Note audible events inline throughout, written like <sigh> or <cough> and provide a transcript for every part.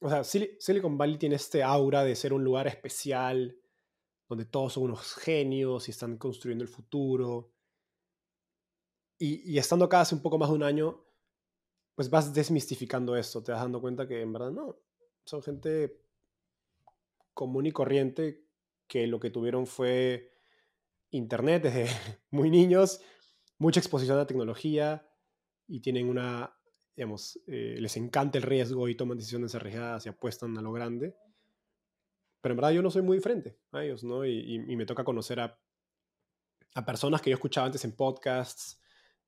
o sea, Silicon Valley tiene este aura de ser un lugar especial, donde todos son unos genios y están construyendo el futuro. Y, estando acá hace un poco más de un año, pues vas desmistificando esto, te vas dando cuenta que en verdad no, son gente común y corriente que lo que tuvieron fue internet desde <laughs> muy niños, mucha exposición a la tecnología y tienen una, digamos, eh, les encanta el riesgo y toman decisiones arriesgadas y apuestan a lo grande. Pero en verdad yo no soy muy diferente a ellos, ¿no? Y, me toca conocer a, a, personas que yo escuchaba antes en podcasts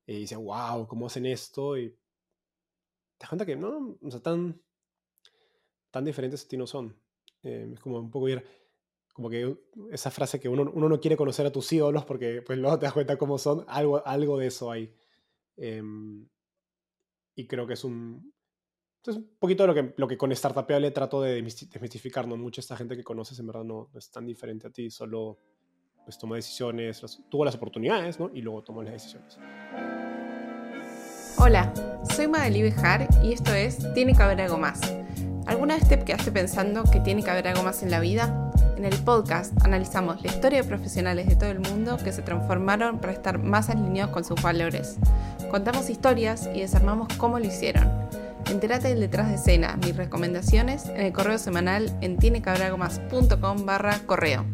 y decía, wow, ¿cómo hacen esto? Y te das cuenta que no, o sea, tan, tan diferentes a ti no son. Eh, es como un poco ir como que esa frase que uno, uno, no quiere conocer a tus ídolos porque pues luego te das cuenta cómo son, algo, algo de eso hay. Em, y creo que es un, es un poquito lo que, lo que con Startupeable trato de desmistificar, ¿no? Mucha esta gente que conoces en verdad no, es tan diferente a ti, solo pues toma decisiones, tuvo las oportunidades, ¿no? Y luego tomó las decisiones. Hola, soy Madeli Bejar y esto es Tiene que haber algo más. ¿Alguna vez te quedaste pensando que tiene que haber algo más en la vida? En el podcast analizamos la historia de profesionales de todo el mundo que se transformaron para estar más alineados con sus valores. Contamos historias y desarmamos cómo lo hicieron. Entérate del detrás de escena, mis recomendaciones en el correo semanal en tienecabralgomás.com barra correo.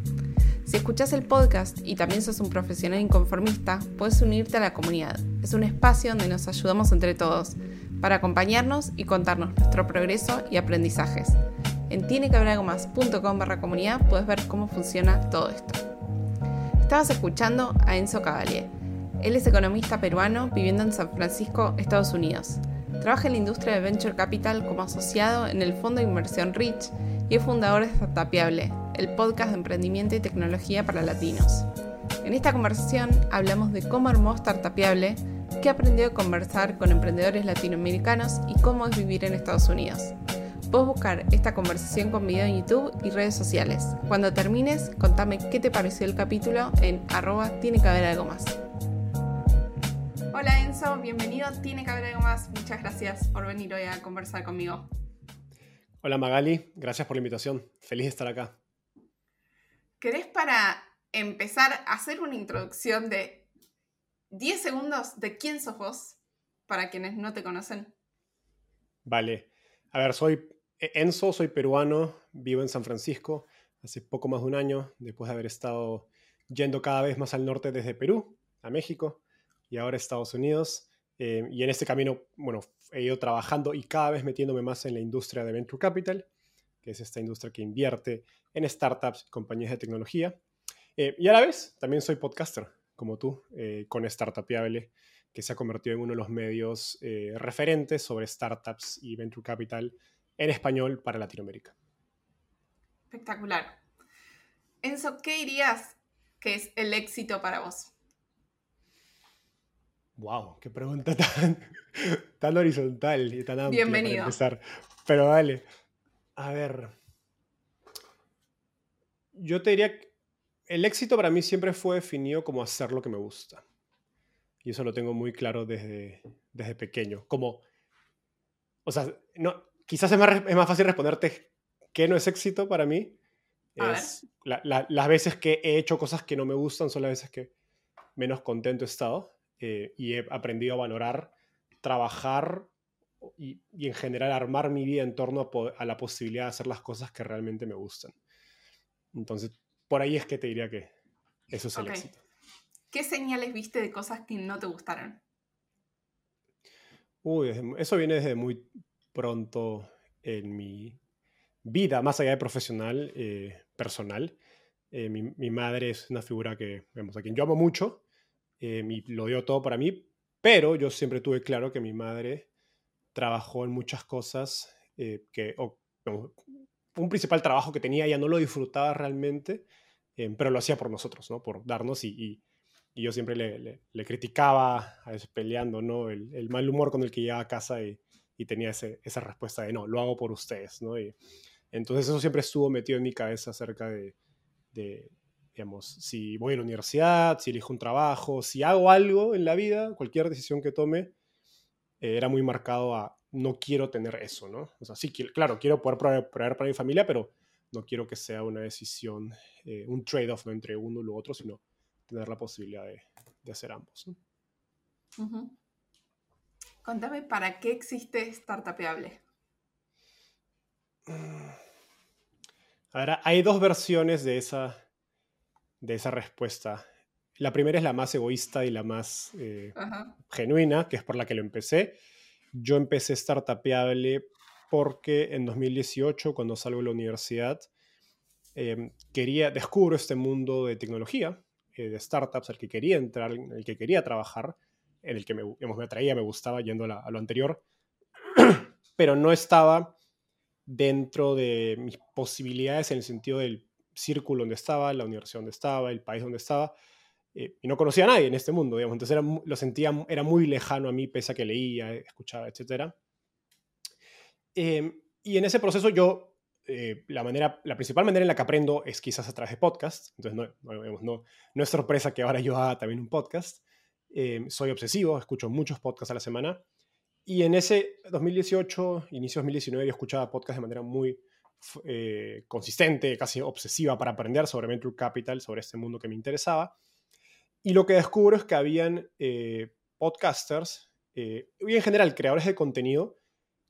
Si escuchas el podcast y también sos un profesional inconformista, puedes unirte a la comunidad. Es un espacio donde nos ayudamos entre todos para acompañarnos y contarnos nuestro progreso y aprendizajes. En tienequehabralgomás.com barra comunidad puedes ver cómo funciona todo esto. Estabas escuchando a Enzo Cavalier. Él es economista peruano viviendo en San Francisco, Estados Unidos. Trabaja en la industria de Venture Capital como asociado en el fondo de inversión Rich y es fundador de Startupiable, el podcast de emprendimiento y tecnología para latinos. En esta conversación hablamos de cómo armó Startupiable, qué aprendió a conversar con emprendedores latinoamericanos y cómo es vivir en Estados Unidos. Puedes buscar esta conversación con video en YouTube y redes sociales. Cuando termines, contame qué te pareció el capítulo en arroba tiene que haber algo más. Hola Enzo, bienvenido, tiene que haber algo más. Muchas gracias por venir hoy a conversar conmigo. Hola Magali, gracias por la invitación. Feliz de estar acá. ¿Querés para empezar a hacer una introducción de 10 segundos de quién sos vos para quienes no te conocen? Vale. A ver, soy e-, Enzo, soy peruano, vivo en San Francisco hace poco más de un año, después de haber estado yendo cada vez más al norte desde Perú a México y ahora a Estados Unidos. Eh, y en este camino, bueno, he ido trabajando y cada vez metiéndome más en la industria de Venture Capital, que es esta industria que invierte en startups compañías de tecnología. Eh, y a la vez, también soy podcaster, como tú, eh, con Startupiable, que se ha convertido en uno de los medios referentes sobre startups y Venture Capital en español para Latinoamérica. Espectacular. Enzo, ¿qué dirías que es el éxito para vos? Wow, qué pregunta tan, <laughs> tan horizontal y tan amplia Bienvenido. para empezar. Pero vale. A ver. Yo te diría que el éxito para mí siempre fue definido como hacer lo que me gusta. Y eso lo tengo muy claro desde, desde pequeño. Como, o sea, no, quizás es más, es más fácil responderte qué no es éxito para mí. Es las veces que he hecho cosas que no me gustan son las veces que menos contento he estado eh, y he aprendido a valorar, trabajar y, y, en general armar mi vida en torno a, la posibilidad de hacer las cosas que realmente me gustan. Entonces, por ahí es que te diría que eso es el éxito. ¿Qué señales viste de cosas que no te gustaron? Uy, eso viene desde muy pronto en mi vida, más allá de profesional, eh, personal. Eh, mi, madre es una figura que, vemos, a quien yo amo mucho, eh, y lo dio todo para mí, pero yo siempre tuve claro que mi madre trabajó en muchas cosas que, un principal trabajo que tenía, ella no lo disfrutaba realmente, pero lo hacía por nosotros, ¿no? Por darnos y, y, yo siempre le, le, criticaba, a peleando, ¿no? El, mal humor con el que llegaba a casa y, y tenía esa respuesta de no, lo hago por ustedes, ¿no? Entonces eso siempre estuvo metido en mi cabeza acerca de, digamos, si voy a la universidad, si elijo un trabajo, si hago algo en la vida, cualquier decisión que tome, eh, era muy marcado a no quiero tener eso, ¿no? O sea, sí, claro, quiero poder proveer, para mi familia, pero no quiero que sea una decisión, eh, un trade-off ¿no? entre uno y lo otro, sino tener la posibilidad de, hacer ambos. Contame, ¿para qué existe Startupeable? <sighs> Ahora, hay dos versiones de esa, de esa respuesta. La primera es la más egoísta y la más eh, genuina, que es por la que lo empecé. Yo empecé Startupeable porque en 2018, cuando salgo de la universidad, em, quería, descubro este mundo de tecnología, eh, de startups, al que quería entrar, en el que quería trabajar, en el que me, me atraía, me gustaba yendo a, lo anterior, <clears throat> pero no estaba dentro de mis posibilidades en el sentido del círculo donde estaba, la universidad donde estaba, el país donde estaba, eh, y no conocía a nadie en este mundo, digamos. Entonces era, lo sentía, era muy lejano a mí, pese a que leía, escuchaba, etc. Em, y en ese proceso yo, eh, la, manera, la principal manera en la que aprendo es quizás a través de podcast. Entonces no, no, es sorpresa que ahora yo haga también un podcast. Em, soy obsesivo, escucho muchos podcasts a la semana. Y en ese 2018, inicio 2019, yo escuchaba podcasts de manera muy eh, consistente, casi obsesiva para aprender sobre Venture Capital, sobre este mundo que me interesaba. Y lo que descubro es que habían eh, podcasters y en general creadores de contenido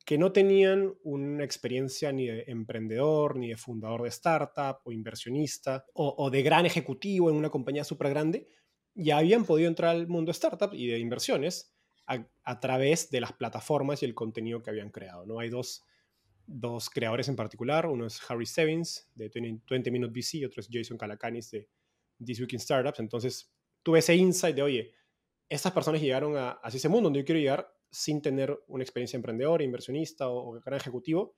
que no tenían una experiencia ni de emprendedor, ni de fundador de startup o inversionista o, de gran ejecutivo en una compañía súper grande, y habían podido entrar al mundo startup y de inversiones a, través de las plataformas y el contenido que habían creado. ¿no? Hay dos, dos creadores en particular, uno es Harry Stebbins de 20, Minute VC otro es Jason Calacanis de This Week in Startups. Entonces, tuve ese insight de, oye, estas personas llegaron a, hacia ese mundo donde yo quiero llegar sin tener una experiencia emprendedor, inversionista o, gran ejecutivo.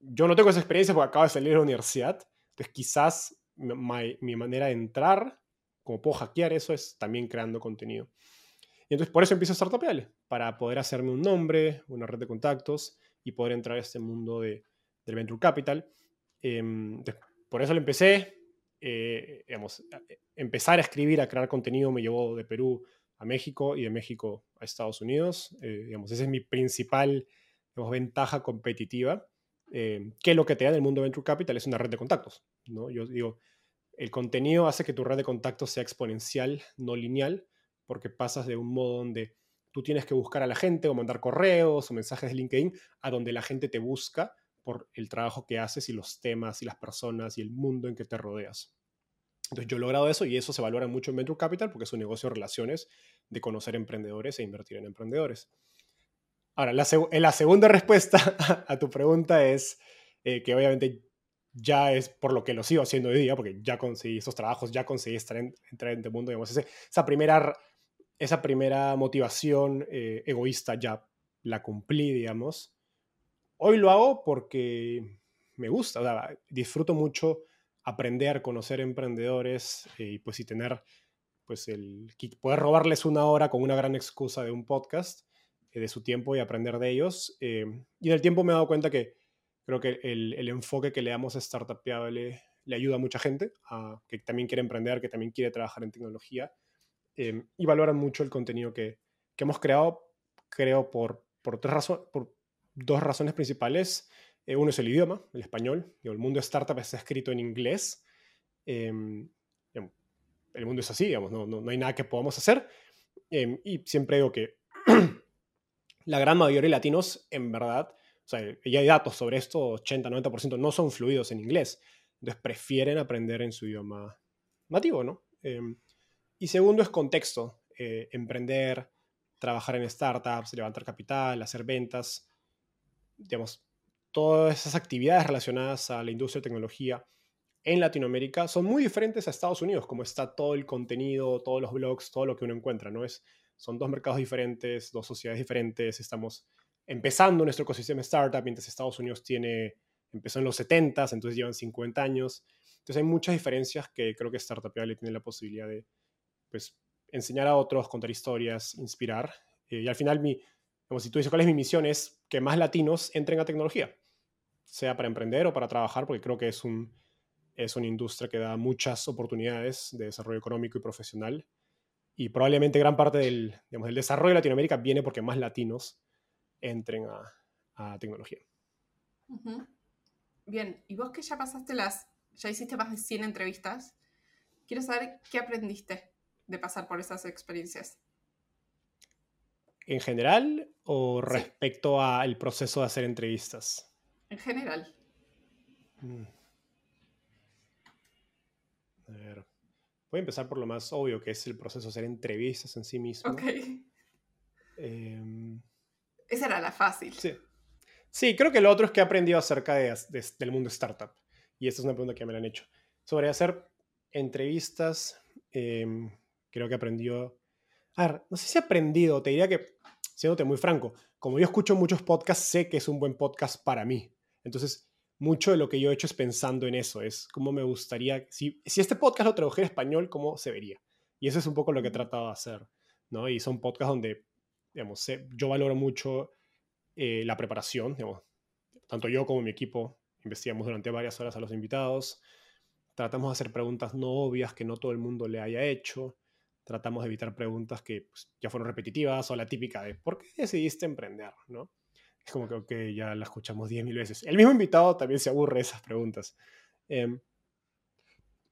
Yo no tengo esa experiencia porque acabo de salir de la universidad. Entonces, quizás mi, mi manera de entrar, como puedo hackear eso, es también creando contenido. Y entonces por eso empiezo a Startupial, para poder hacerme un nombre, una red de contactos y poder entrar a este mundo de, del Venture Capital. Em, por eso lo empecé, eh, eh, empezar a escribir, a crear contenido me llevó de Perú a México y de México a Estados Unidos. Eh, digamos, esa es mi principal ventaja competitiva, que lo que te da en el mundo Venture Capital es una red de contactos. ¿no? Yo digo, el contenido hace que tu red de contactos sea exponencial, no lineal, porque pasas de un modo donde tú tienes que buscar a la gente o mandar correos o mensajes de LinkedIn a donde la gente te busca por el trabajo que haces y los temas y las personas y el mundo en que te rodeas. Entonces yo he logrado eso y eso se valora mucho en Venture Capital porque es un negocio de relaciones, de conocer emprendedores e invertir en emprendedores. Ahora, la, segunda <laughs> respuesta a tu pregunta es eh, que obviamente ya es por lo que lo sigo haciendo hoy día, porque ya conseguí esos trabajos, ya conseguí estar en, entrar en este mundo, digamos, esa, primera, esa primera motivación eh, egoísta ya la cumplí, digamos. Hoy lo hago porque me gusta, disfruto mucho aprender, conocer emprendedores eh, y pues y tener pues el poder robarles una hora con una gran excusa de un podcast eh, de su tiempo y aprender de ellos. Eh, y en el tiempo me he dado cuenta que creo que el, el enfoque que le damos a Startupiable le ayuda a mucha gente a, que también quiere emprender, que también quiere trabajar en tecnología y valoran mucho el contenido que, que hemos creado, creo, por, por tres razones, por dos razones principales. Eh, uno es el idioma, el español. el mundo startup está escrito en inglés. Em, el mundo es así, digamos, no, no, hay nada que podamos hacer. Em, y siempre digo que <clears throat> la gran mayoría de latinos, en verdad, ya hay datos sobre esto, 80-90% no son fluidos en inglés. Entonces prefieren aprender en su idioma nativo, ¿no? Em, y segundo es contexto, eh, emprender, trabajar en startups, levantar capital, hacer ventas digamos, todas esas actividades relacionadas a la industria de tecnología en Latinoamérica son muy diferentes a Estados Unidos, como está todo el contenido, todos los blogs, todo lo que uno encuentra, ¿no? Es, son dos mercados diferentes, dos sociedades diferentes, estamos empezando nuestro ecosistema startup, mientras Estados Unidos tiene, empezó en los 70, entonces llevan 50 años. Entonces hay muchas diferencias que creo que Startup le tiene la posibilidad de pues, enseñar a otros, contar historias, inspirar. Eh, y al final mi, como si tú dices, ¿cuál es mi misión? Es que más latinos entren a tecnología, sea para emprender o para trabajar, porque creo que es, un, es una industria que da muchas oportunidades de desarrollo económico y profesional. Y probablemente gran parte del, digamos, del desarrollo de Latinoamérica viene porque más latinos entren a, tecnología. Bien, y vos que ya pasaste las, ya hiciste más de 100 entrevistas, quiero saber qué aprendiste de pasar por esas experiencias. ¿En general o respecto al proceso de hacer entrevistas? En general. Mm. A ver. Voy a empezar por lo más obvio, que es el proceso de hacer entrevistas en sí mismo. Ok. Em, Esa era la fácil. Sí. Sí, creo que lo otro es que he aprendido acerca del mundo startup. Y esta es una pregunta que me la han hecho. Sobre hacer entrevistas, em, creo que aprendió. A ver, no sé si he aprendido, te diría que, siéndote muy franco, como yo escucho muchos podcasts, sé que es un buen podcast para mí. Entonces, mucho de lo que yo he hecho es pensando en eso, es cómo me gustaría, si, si este podcast lo tradujera en español, ¿cómo se vería? Y eso es un poco lo que he tratado de hacer, ¿no? Y son podcasts donde, digamos, yo valoro mucho eh, la preparación, digamos, tanto yo como mi equipo investigamos durante varias horas a los invitados, tratamos de hacer preguntas no obvias que no todo el mundo le haya hecho, tratamos de evitar preguntas que pues, ya fueron repetitivas o la típica de ¿por qué decidiste emprender? ¿no? Es como que ya la escuchamos 10.000 veces. El mismo invitado también se aburre de esas preguntas. Em,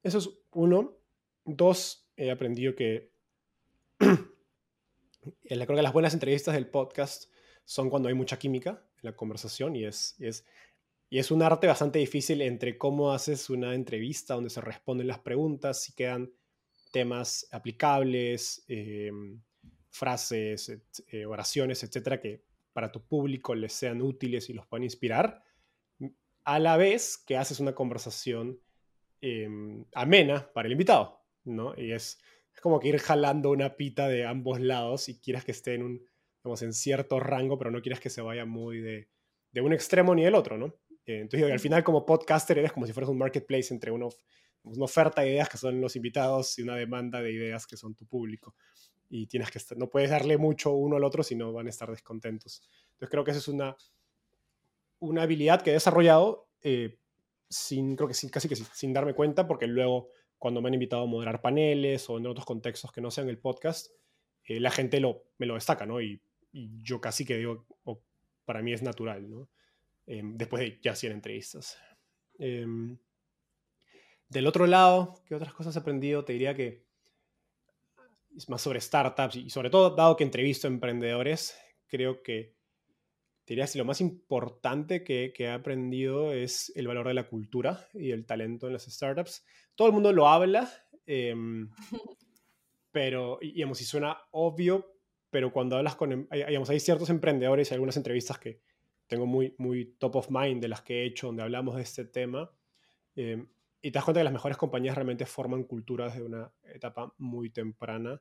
eso es uno. Dos, he aprendido que <clears throat> creo que las buenas entrevistas del podcast son cuando hay mucha química en la conversación y es, es, y es un arte bastante difícil entre cómo haces una entrevista donde se responden las preguntas y quedan temas aplicables, em, frases, eh, oraciones, etcétera, que para tu público les sean útiles y los puedan inspirar, a la vez que haces una conversación em, amena para el invitado, ¿no? Y es, como que ir jalando una pita de ambos lados y quieras que esté en un, en cierto rango, pero no quieras que se vaya muy de, de un extremo ni del otro, ¿no? Eh, entonces, al final, como podcaster, eres como si fueras un marketplace entre uno, una oferta de ideas que son los invitados y una demanda de ideas que son tu público y tienes que estar, no puedes darle mucho uno al otro, si no van a estar descontentos. Entonces creo que esa es una, una habilidad que he desarrollado eh, sin, creo que sin, casi que sin, darme cuenta, porque luego cuando me han invitado a moderar paneles o en otros contextos que no sean el podcast, eh, la gente lo, me lo destaca, ¿no? Y, yo casi que digo, para mí es natural, ¿no? Em, después de ya 100 entrevistas. Em, del otro lado, ¿qué otras cosas he aprendido? Te diría que más sobre startups y sobre todo, dado que entrevisto a emprendedores, creo que diría que lo más importante que, he aprendido es el valor de la cultura y el talento en las startups. Todo el mundo lo habla, em, <laughs> pero, digamos, si suena obvio, pero cuando hablas con, em, digamos, hay ciertos emprendedores y algunas entrevistas que tengo muy, muy top of mind de las que he hecho, donde hablamos de este tema, em, y te das cuenta que las mejores compañías realmente forman culturas de una etapa muy temprana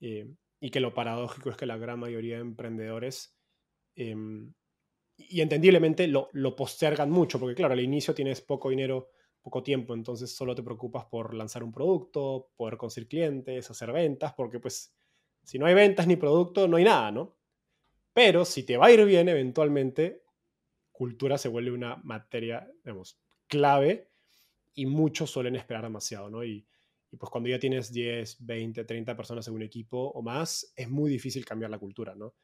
eh, y que lo paradójico es que la gran mayoría de emprendedores, em, y entendiblemente lo, lo, postergan mucho, porque claro, al inicio tienes poco dinero, poco tiempo, entonces solo te preocupas por lanzar un producto, poder conseguir clientes, hacer ventas, porque pues si no hay ventas ni producto, no hay nada, ¿no? Pero si te va a ir bien, eventualmente, cultura se vuelve una materia, digamos, clave y muchos suelen esperar demasiado, ¿no? Y, pues cuando ya tienes 10, 20, 30 personas en un equipo o más, es muy difícil cambiar la cultura, ¿no?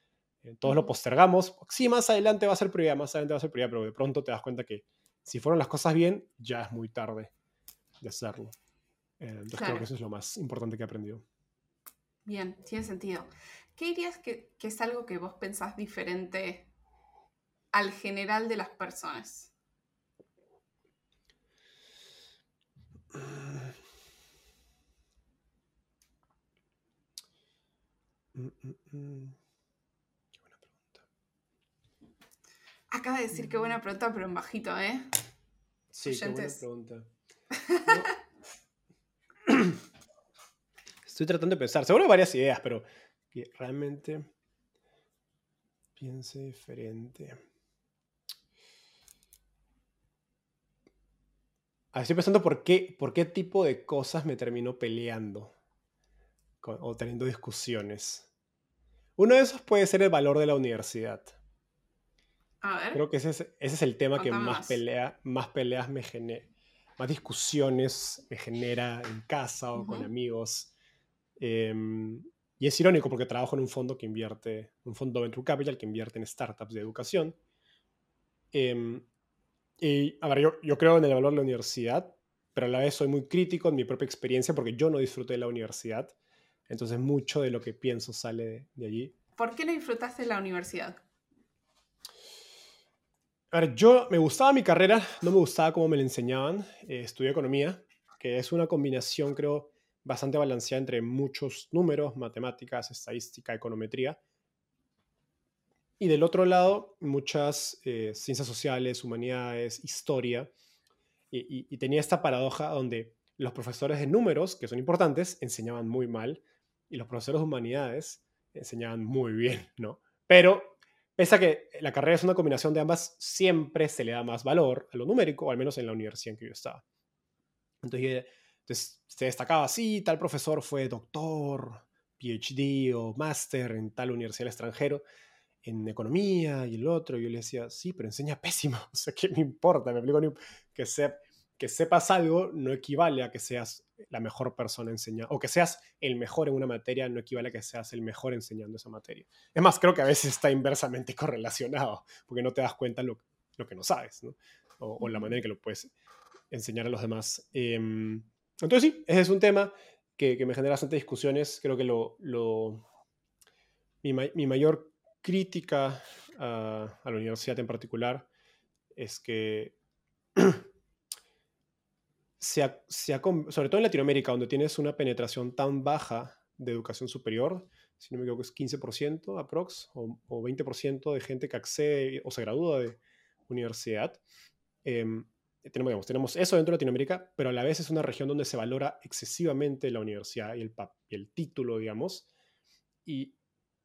Eh, todos lo postergamos. Sí, más adelante va a ser prioridad, más adelante va a ser prioridad, pero de pronto te das cuenta que si fueron las cosas bien, ya es muy tarde de hacerlo. Eh, entonces creo que eso es lo más importante que he aprendido. Bien, tiene sentido. ¿Qué dirías que, que es algo que vos pensás diferente al general de las personas? Mm, mm, mm. Qué buena pregunta. Acaba de decir qué buena pregunta, pero en bajito, ¿eh? Sí, qué buena pregunta. Estoy tratando de pensar. Seguro hay varias ideas, pero que realmente piense diferente. Estoy pensando por qué, por qué tipo de cosas me termino peleando o teniendo discusiones. Uno de esos puede ser el valor de la universidad. A ver. Creo que ese es, el tema que más, Pelea, más peleas me genera, más discusiones me genera en casa o con amigos. Em, y es irónico porque trabajo en un fondo que invierte, un fondo Venture Capital que invierte en startups de educación. Em, y, a ver, yo, yo creo en el valor de la universidad, pero a la vez soy muy crítico en mi propia experiencia porque yo no disfruté de la universidad. Entonces mucho de lo que pienso sale de, allí. ¿Por qué no disfrutaste de la universidad? A ver, yo me gustaba mi carrera, no me gustaba cómo me la enseñaban. Eh, estudié economía, que es una combinación, creo, bastante balanceada entre muchos números, matemáticas, estadística, econometría. Y del otro lado, muchas eh, ciencias sociales, humanidades, historia. Y, tenía esta paradoja donde los profesores de números, que son importantes, enseñaban muy mal y los profesores de humanidades enseñaban muy bien, ¿no? Pero pese a que la carrera es una combinación de ambas, siempre se le da más valor a lo numérico, o al menos en la universidad en que yo estaba. Entonces, se destacaba así, tal profesor fue doctor, PhD o máster en tal universidad del extranjero en economía y el otro. Y yo le decía, sí, pero enseña pésimo. <laughs> O sea, ¿qué me importa? Me explico que, que sepas algo no equivale a que seas la mejor persona enseñando, o que seas el mejor en una materia no equivale a que seas el mejor enseñando esa materia. Es más, creo que a veces está inversamente <laughs> correlacionado, porque no te das cuenta lo, lo que no sabes, ¿no? O, la manera en que lo puedes enseñar a los demás. Em, entonces sí, ese es un tema que, me genera bastantes discusiones. Creo que lo, mi, mayor crítica a, la universidad en particular es que, <clears throat> sobre todo en Latinoamérica, donde tienes una penetración tan baja de educación superior, si no me equivoco es 15% aprox, o, o 20% de gente que accede o se gradúa de universidad, em, tenemos, tenemos eso dentro de Latinoamérica, pero a la vez es una región donde se valora excesivamente la universidad y el, y el título, digamos. Y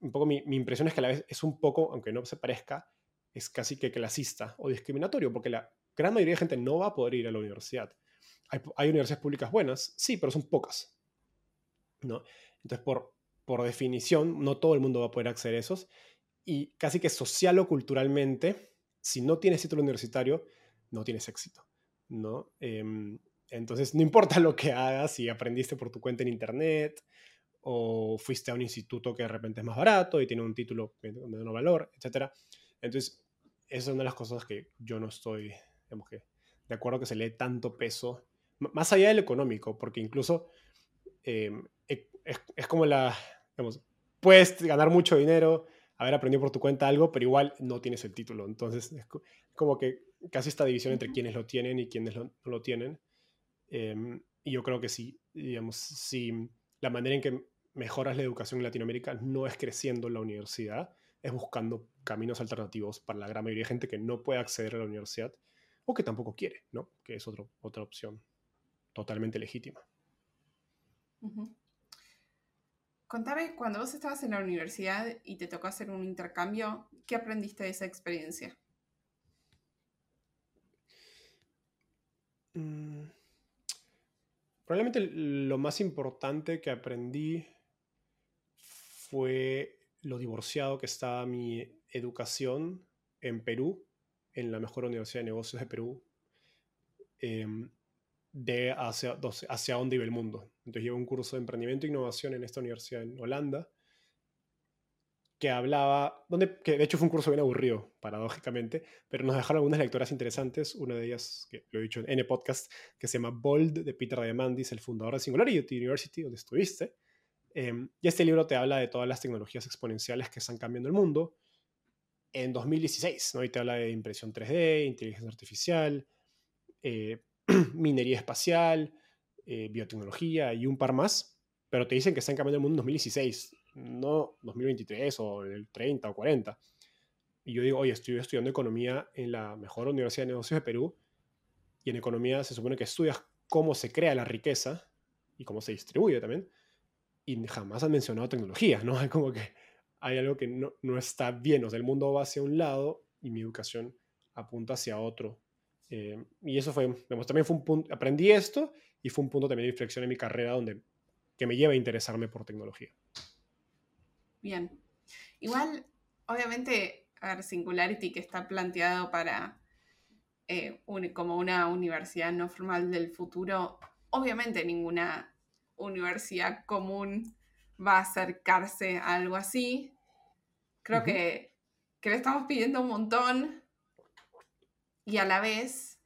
un poco mi, mi, impresión es que a la vez es un poco, aunque no se parezca, es casi que clasista o discriminatorio, porque la gran mayoría de gente no va a poder ir a la universidad. Hay, hay universidades públicas buenas, sí, pero son pocas. ¿no? Entonces, por, por definición, no todo el mundo va a poder acceder a esos. Y casi que social o culturalmente, si no tienes título universitario, no tienes éxito. ¿no? Em, entonces, no importa lo que hagas, si aprendiste por tu cuenta en internet o fuiste a un instituto que de repente es más barato y tiene un título de menor valor, etc. Entonces, esa es una de las cosas que yo no estoy, digamos que, de acuerdo que se le dé tanto peso, más allá del económico, porque incluso em, e, es, como la, digamos, puedes ganar mucho dinero, haber aprendido por tu cuenta algo, pero igual no tienes el título. Entonces, es como que casi esta división entre quienes lo tienen y quienes no lo tienen. Em, y yo creo que sí, digamos, si la manera en que mejoras la educación en Latinoamérica no es creciendo en la universidad, es buscando caminos alternativos para la gran mayoría de gente que no puede acceder a la universidad o que tampoco quiere, ¿no? Que es otro, otra opción totalmente legítima. Contame, cuando vos estabas en la universidad y te tocó hacer un intercambio, ¿qué aprendiste de esa experiencia? Mm, probablemente lo más importante que aprendí fue lo divorciado que estaba mi educación en Perú, en la mejor universidad de negocios de Perú, em, de hacia, hacia dónde iba el mundo. Entonces llevo un curso de emprendimiento e innovación en esta universidad en Holanda que hablaba, donde, que de hecho fue un curso bien aburrido, paradójicamente, pero nos dejaron algunas lecturas interesantes, una de ellas, que lo he dicho en N podcast, que se llama Bold, de Peter Diamandis, el fundador de Singularity University, donde estuviste. Em, y este libro te habla de todas las tecnologías exponenciales que están cambiando el mundo en 2016, ¿no? Y te habla de impresión 3D, inteligencia artificial, eh, <clears throat> minería espacial, eh, biotecnología y un par más, pero te dicen que están cambiando el mundo en 2016 no 2023 o el 30 o 40. Y yo digo, oye, estoy estudiando economía en la mejor universidad de negocios de Perú y en economía se supone que estudias cómo se crea la riqueza y cómo se distribuye también. Y jamás han mencionado tecnología, ¿no? Hay <laughs> como que hay algo que no, no está bien, o sea, el mundo va hacia un lado y mi educación apunta hacia otro. Eh, y eso fue, también fue un punto, aprendí esto y fue un punto también de inflexión en mi carrera donde, que me lleva a interesarme por tecnología. Bien. Igual, obviamente, Singularity que está planteado para eh, como una universidad no formal del futuro, obviamente ninguna universidad común va a acercarse a algo así. Creo que, que le estamos pidiendo un montón y a la vez,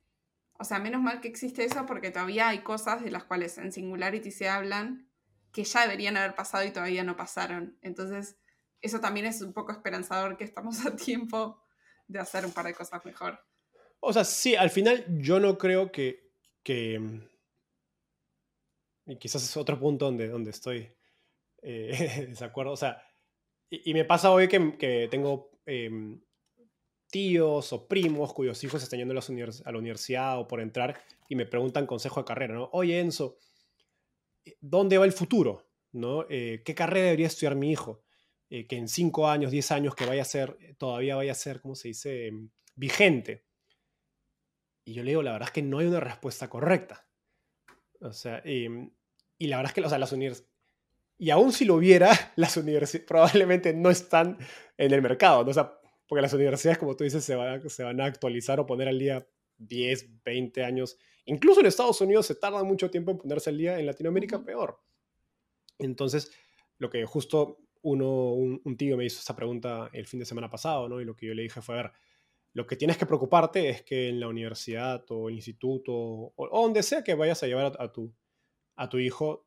o sea, menos mal que existe eso porque todavía hay cosas de las cuales en Singularity se hablan que ya deberían haber pasado y todavía no pasaron. Entonces, eso también es un poco esperanzador que estamos a tiempo de hacer un par de cosas mejor. O sea, sí, al final yo no creo que... que y quizás es otro punto donde, donde estoy eh, <laughs> desacuerdo. O sea, y, me pasa hoy que, que tengo em, tíos o primos cuyos hijos están yendo a, la universidad o por entrar y me preguntan consejo de carrera, ¿no? Oye, Enzo, ¿dónde va el futuro? ¿No? Eh, ¿Qué carrera debería estudiar mi hijo? Eh, que en 5 años, 10 años, que vaya a ser, todavía vaya a ser, ¿cómo se dice?, em, vigente. Y yo le digo, la verdad es que no hay una respuesta correcta. O sea, em, y la verdad es que o sea, las universidades, y aún si lo hubiera, <laughs> las universidades probablemente no están en el mercado, ¿no? o sea, porque las universidades, como tú dices, se van, a, se van a actualizar o poner al día 10, 20 años. Incluso en Estados Unidos se tarda mucho tiempo en ponerse al día, en Latinoamérica peor. Entonces, lo que justo uno, un, tío me hizo esa pregunta el fin de semana pasado, ¿no? Y lo que yo le dije fue, a ver, lo que tienes que preocuparte es que en la universidad o el instituto o, donde sea que vayas a llevar a, tu, a tu hijo,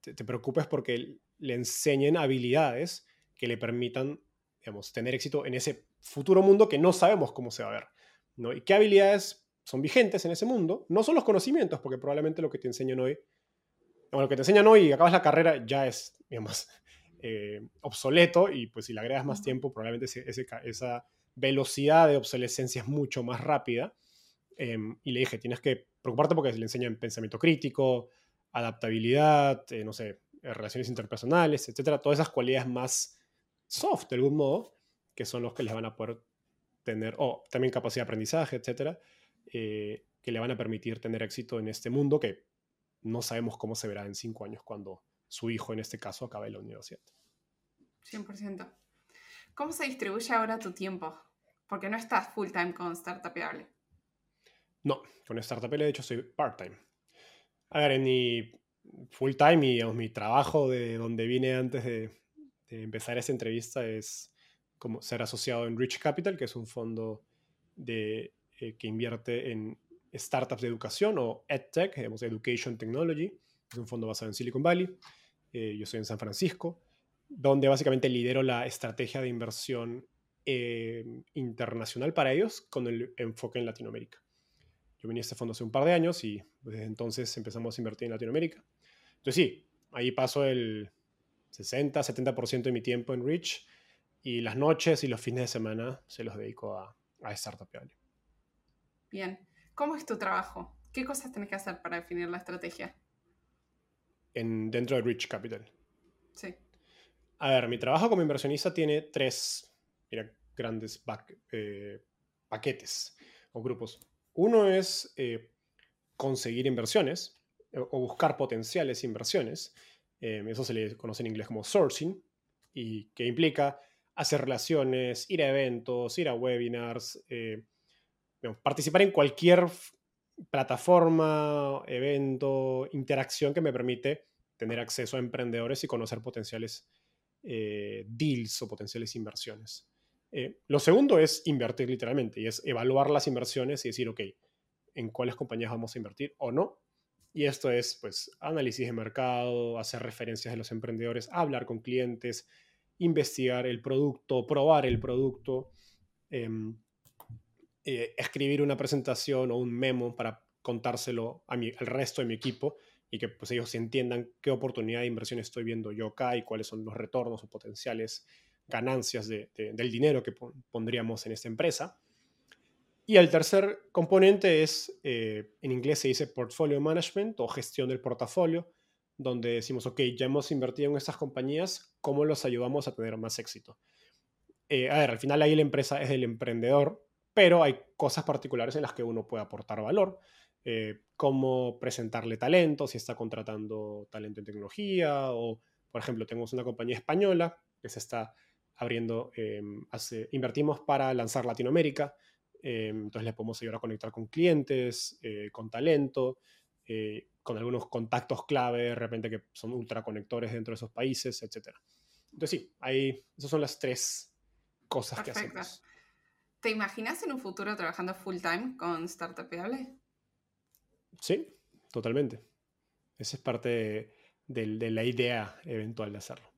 te, te, preocupes porque le enseñen habilidades que le permitan, digamos, tener éxito en ese futuro mundo que no sabemos cómo se va a ver, ¿no? Y qué habilidades son vigentes en ese mundo, no son los conocimientos, porque probablemente lo que te enseñan hoy, o lo que te enseñan hoy y acabas la carrera ya es, digamos, <laughs> eh, obsoleto y pues si le agregas más tiempo, probablemente esa velocidad de obsolescencia es mucho más rápida. Em, y le dije, tienes que preocuparte porque le enseñan pensamiento crítico, adaptabilidad, eh, no sé, eh, relaciones interpersonales, etcétera, todas esas cualidades más soft de algún modo, que son los que les van a poder tener, o también capacidad de aprendizaje, etcétera, que le van a permitir tener éxito en este mundo que no sabemos cómo se verá en cinco años cuando su hijo en este caso acabe la universidad. 100%. ¿Cómo se distribuye ahora tu tiempo? Porque no estás full time con Startupable. No, con Startupable de hecho soy part time. A ver, en mi full time y mi trabajo de donde vine antes de, empezar esta entrevista es como ser asociado en Rich Capital, que es un fondo de, eh, que invierte en startups de educación o EdTech, digamos, Education Technology. Es un fondo basado en Silicon Valley. Eh, yo soy en San Francisco, donde básicamente lidero la estrategia de inversión eh, internacional para ellos con el enfoque en Latinoamérica. Yo vine a este fondo hace un par de años y desde entonces empezamos a invertir en Latinoamérica. Entonces sí, ahí paso el 60, 70% de mi tiempo en Rich y las noches y los fines de semana se los dedico a, a Startup Bien, ¿cómo es tu trabajo? ¿Qué cosas tenés que hacer para definir la estrategia? dentro de Rich Capital. Sí. A ver, mi trabajo como inversionista tiene tres grandes eh, paquetes o grupos. Uno es eh, conseguir inversiones eh, o buscar potenciales inversiones. eso se le conoce en inglés como sourcing y que implica hacer relaciones, ir a eventos, ir a webinars, participar en cualquier plataforma, evento, interacción que me permite tener acceso a emprendedores y conocer potenciales eh, deals o potenciales inversiones. Eh, lo segundo es invertir literalmente y es evaluar las inversiones y decir, ok, en cuáles compañías vamos a invertir o no. Y esto es, pues, análisis de mercado, hacer referencias de los emprendedores, hablar con clientes, investigar el producto, probar el producto. Em, eh, escribir una presentación o un memo para contárselo a al resto de mi equipo y que pues ellos entiendan qué oportunidad de inversión estoy viendo yo acá y cuáles son los retornos o potenciales ganancias del dinero que pondríamos en esta empresa. Y el tercer componente es, eh, en inglés se dice portfolio management o gestión del portafolio, donde decimos, ok, ya hemos invertido en estas compañías, ¿cómo los ayudamos a tener más éxito? Eh, a ver, al final ahí la empresa es del emprendedor, pero hay cosas particulares en las que uno puede aportar valor, eh, como presentarle talento, si está contratando talento en tecnología, o por ejemplo, tenemos una compañía española que se está abriendo, eh, invertimos para lanzar Latinoamérica, eh, entonces le podemos ayudar a conectar con clientes, con talento, eh, con algunos contactos clave, de repente que son ultraconectores dentro de esos países, etc. Entonces sí, ahí, esas son las tres cosas que hacemos. ¿Te imaginas en un futuro trabajando full time con Startup Viable? Sí, totalmente. Esa es parte de, la idea eventual de hacerlo.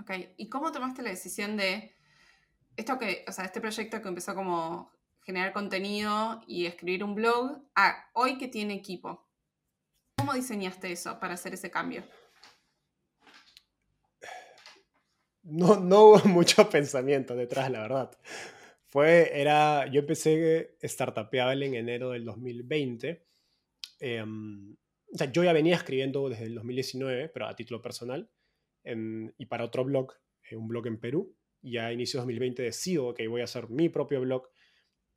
Ok, ¿y cómo tomaste la decisión de esto que, o sea, este proyecto que empezó como generar contenido y escribir un blog a hoy que tiene equipo? ¿Cómo diseñaste eso para hacer ese cambio? No, no hubo <laughs> mucho pensamiento detrás, la verdad. Fue, era, yo empecé Startupeable en enero del 2020. Em, o sea, yo ya venía escribiendo desde el 2019, pero a título personal, y para otro blog, eh, un blog en Perú. Y a inicio de 2020 decido que voy a hacer mi propio blog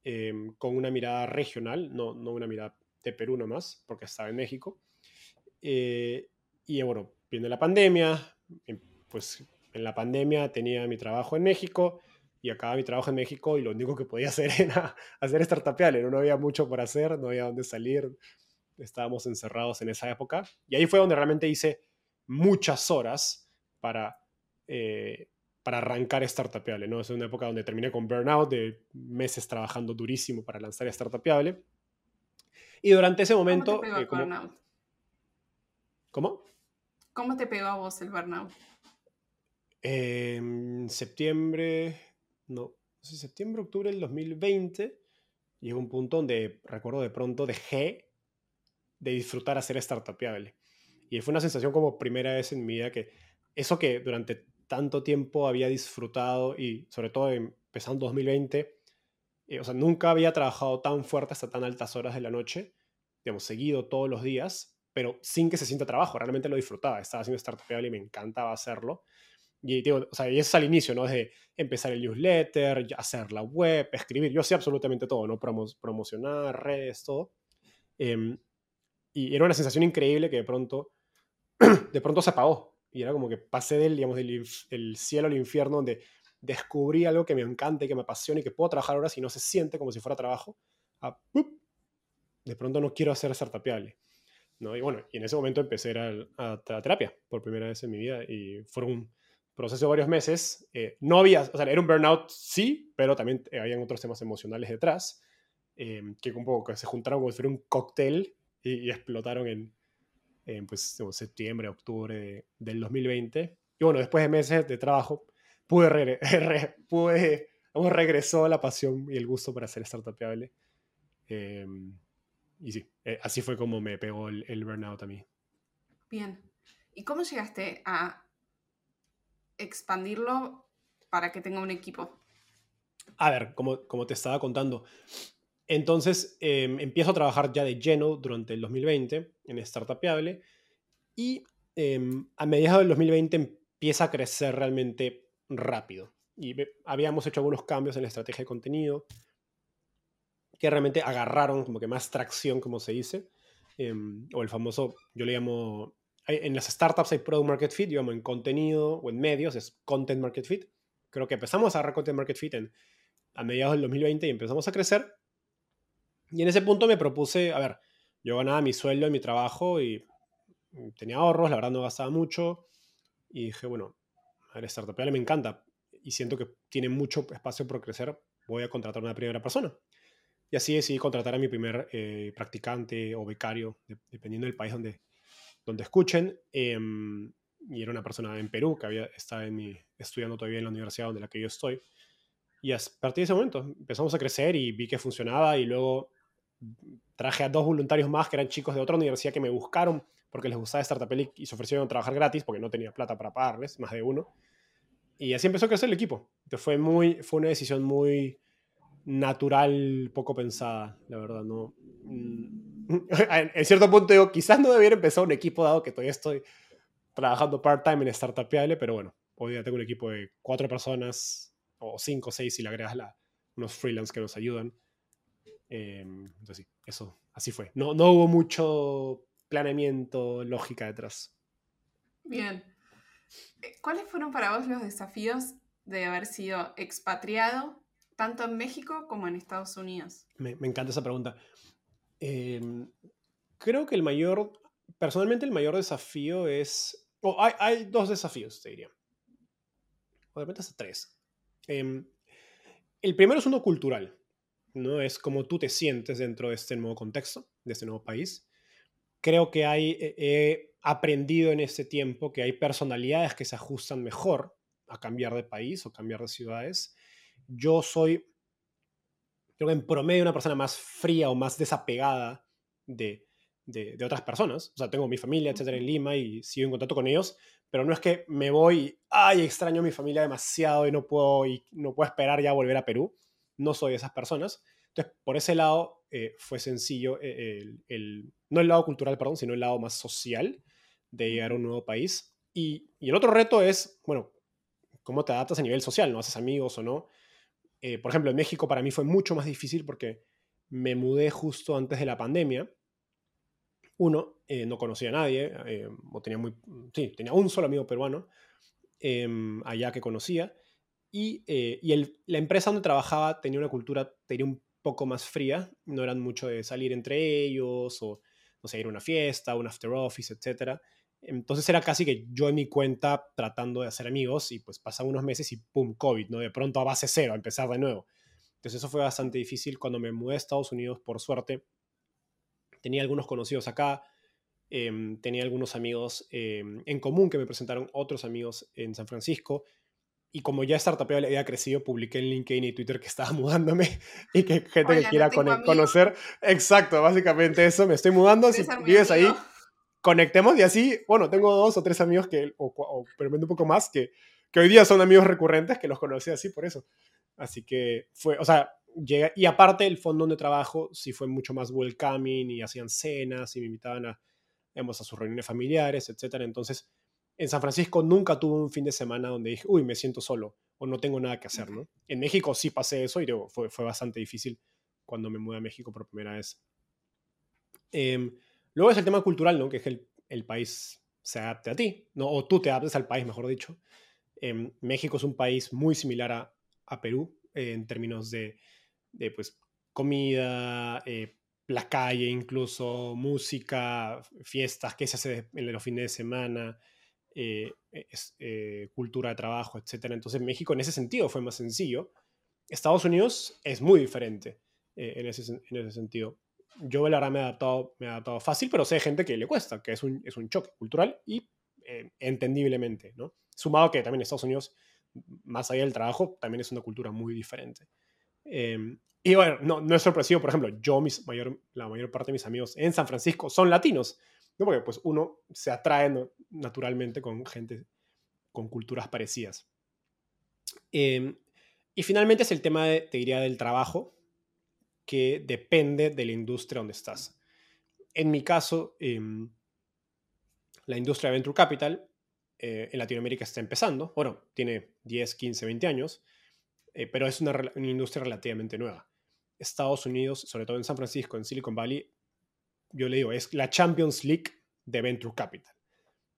em, con una mirada regional, no, no una mirada de Perú nomás, porque estaba en México. Eh, y bueno, viene la pandemia, em, pues en la pandemia tenía mi trabajo en México y acababa mi trabajo en México y lo único que podía hacer <laughs> era hacer startupeales, ¿no? no había mucho por hacer, no había dónde salir, estábamos encerrados en esa época. Y ahí fue donde realmente hice muchas horas para, eh, para arrancar Startupeable, ¿no? Es una época donde terminé con burnout, de meses trabajando durísimo para lanzar Startupeable. Y durante ese momento... ¿Cómo te pegó el burnout? ¿Cómo? ¿Cómo te pegó a vos el burnout? En septiembre, no, no sé, septiembre, octubre del 2020, llegó un punto donde recuerdo de pronto dejé de disfrutar hacer startupeable. Y fue una sensación como primera vez en mi vida que eso que durante tanto tiempo había disfrutado y sobre todo empezando 2020, eh, o sea, nunca había trabajado tan fuerte hasta tan altas horas de la noche, digamos, seguido todos los días, pero sin que se sienta trabajo, realmente lo disfrutaba, estaba haciendo startupeable y me encantaba hacerlo. Y, digo, o sea, y eso es al inicio, ¿no? De empezar el newsletter, hacer la web, escribir. Yo hacía absolutamente todo, ¿no? promocionar, redes, todo. Em, y era una sensación increíble que de pronto, <clears throat> de pronto se apagó. Y era como que pasé del, digamos, del cielo al infierno donde descubrí algo que me encanta y que me apasiona y que puedo trabajar ahora si no se siente como si fuera trabajo. De pronto no quiero hacer startupeable. ¿no? Y bueno, y en ese momento empecé a, a, a, terapia por primera vez en mi vida y fueron un proceso de varios meses. Eh, no había, o sea, era un burnout, sí, pero también eh, habían otros temas emocionales detrás eh, que un poco que se juntaron como si fuera un cóctel y, explotaron en, en pues, septiembre, octubre del 2020. Y bueno, después de meses de trabajo, pude, <laughs> re, pude regresó la pasión y el gusto para hacer startupable. Eh, y sí, eh, así fue como me pegó el, el, burnout a mí. Bien. ¿Y cómo llegaste a expandirlo para que tenga un equipo? A ver, como, como te estaba contando, entonces em, empiezo a trabajar ya de lleno durante el 2020 en Startupiable y em, a mediados del 2020 empieza a crecer realmente rápido. Y habíamos hecho algunos cambios en la estrategia de contenido que realmente agarraron como que más tracción, como se dice, em, o el famoso, yo le llamo, en las startups hay Product Market Fit, yo llamo en contenido o en medios, es Content Market Fit. Creo que empezamos a agarrar Content Market Fit en, a mediados del 2020 y empezamos a crecer y en ese punto me propuse, a ver, yo ganaba mi sueldo en mi trabajo y tenía ahorros, la verdad no gastaba mucho. Y dije, bueno, a ver, Startup me encanta y siento que tiene mucho espacio por crecer, voy a contratar una primera persona. Y así decidí contratar a mi primer eh, practicante o becario, dependiendo del país donde, donde escuchen. Em, y era una persona en Perú que había, estaba en mi, estudiando todavía en la universidad donde la que yo estoy. Y a partir de ese momento empezamos a crecer y vi que funcionaba y luego traje a dos voluntarios más que eran chicos de otra universidad que me buscaron porque les gustaba Startup y se ofrecieron a trabajar gratis porque no tenía plata para pagarles, más de uno. Y así empezó a crecer el equipo. Entonces fue, muy, fue una decisión muy natural, poco pensada, la verdad. No, mm, <laughs> en cierto punto digo, quizás no debiera empezar un equipo dado que todavía estoy trabajando part-time en Startup pero bueno, hoy día tengo un equipo de cuatro personas o cinco o seis si le agregas la, unos freelance que nos ayudan. Em, entonces sí, eso, así fue. No, no hubo mucho planeamiento, lógica detrás. Bien. Eh, ¿Cuáles fueron para vos los desafíos de haber sido expatriado tanto en México como en Estados Unidos? Me, me encanta esa pregunta. Em, creo que el mayor, personalmente el mayor desafío es, o hay, hay, dos desafíos, te diría. O de repente hasta tres. Em, el primero es uno cultural, ¿no? Es como tú te sientes dentro de este nuevo contexto, de este nuevo país. Creo que hay, he aprendido en este tiempo que hay personalidades que se ajustan mejor a cambiar de país o cambiar de ciudades. Yo soy, creo que en promedio, una persona más fría o más desapegada de, de, otras personas. O sea, tengo mi familia, etcétera, en Lima y sigo en contacto con ellos, pero no es que me voy ay, extraño a mi familia demasiado y no puedo, y no puedo esperar ya volver a Perú. No soy de esas personas. Entonces, por ese lado eh, fue sencillo, eh, el, el, no el lado cultural, perdón, sino el lado más social de llegar a un nuevo país. Y, y el otro reto es, bueno, cómo te adaptas a nivel social, ¿no? Haces amigos o no. Eh, por ejemplo, en México para mí fue mucho más difícil porque me mudé justo antes de la pandemia uno, eh, no conocía a nadie, eh, o tenía muy, sí, tenía un solo amigo peruano em, allá que conocía, y, eh, la empresa donde trabajaba tenía una cultura, tenía un poco más fría, no eran mucho de salir entre ellos, o, no sé, ir a una fiesta, un after office, etc. Entonces era casi que yo en mi cuenta tratando de hacer amigos, y pues pasaban unos meses y pum, COVID, ¿no? De pronto a base cero, a empezar de nuevo. Entonces eso fue bastante difícil cuando me mudé a Estados Unidos, por suerte tenía algunos conocidos acá, em, tenía algunos amigos em, en común que me presentaron otros amigos en San Francisco. Y como ya Startup había crecido, publiqué en LinkedIn y Twitter que estaba <laughs> mudándome y que gente que quiera conocer. Exacto, básicamente eso. Me estoy mudando. Si vives ahí, conectemos y así, bueno, tengo dos o tres amigos que, o, o un poco más, que, que hoy día son amigos recurrentes que los conocí así por eso. Así que fue, o sea, y aparte el fondo donde trabajo sí fue mucho más welcoming y hacían cenas y me invitaban a, a sus reuniones familiares, etc. Entonces, en San Francisco nunca tuve un fin de semana donde dije, uy, me siento solo o no tengo nada que hacer, ¿no? En México sí pasé eso y fue, fue bastante difícil cuando me mudé a México por primera vez. Em, luego es el tema cultural, ¿no? Que es que el, el, país se adapte a ti, ¿no? O tú te adaptes al país, mejor dicho. Em, México es un país muy similar a, a Perú eh, en términos de de pues comida, eh, la calle incluso, música, fiestas, qué se hace en los fines de semana, eh, eh, cultura de trabajo, etc. Entonces México en ese sentido fue más sencillo. Estados Unidos es muy diferente en, ese, en ese sentido. Yo la verdad me he adaptado, me he adaptado fácil, pero sé gente que le cuesta, que es un, es un choque cultural y entendiblemente, ¿no? Sumado que también Estados Unidos, más allá del trabajo, también es una cultura muy diferente. Em, y bueno, no, no, es sorpresivo, por ejemplo, yo, mis mayor, la mayor parte de mis amigos en San Francisco son latinos, ¿no? porque pues uno se atrae naturalmente con gente con culturas parecidas. Em, y finalmente es el tema, de, te diría, del trabajo, que depende de la industria donde estás. En mi caso, em, la industria de Venture Capital eh, en Latinoamérica está empezando, bueno, tiene 10, 15, 20 años, eh, pero es una, industria relativamente nueva. Estados Unidos, sobre todo en San Francisco, en Silicon Valley, yo le digo, es la Champions League de Venture Capital,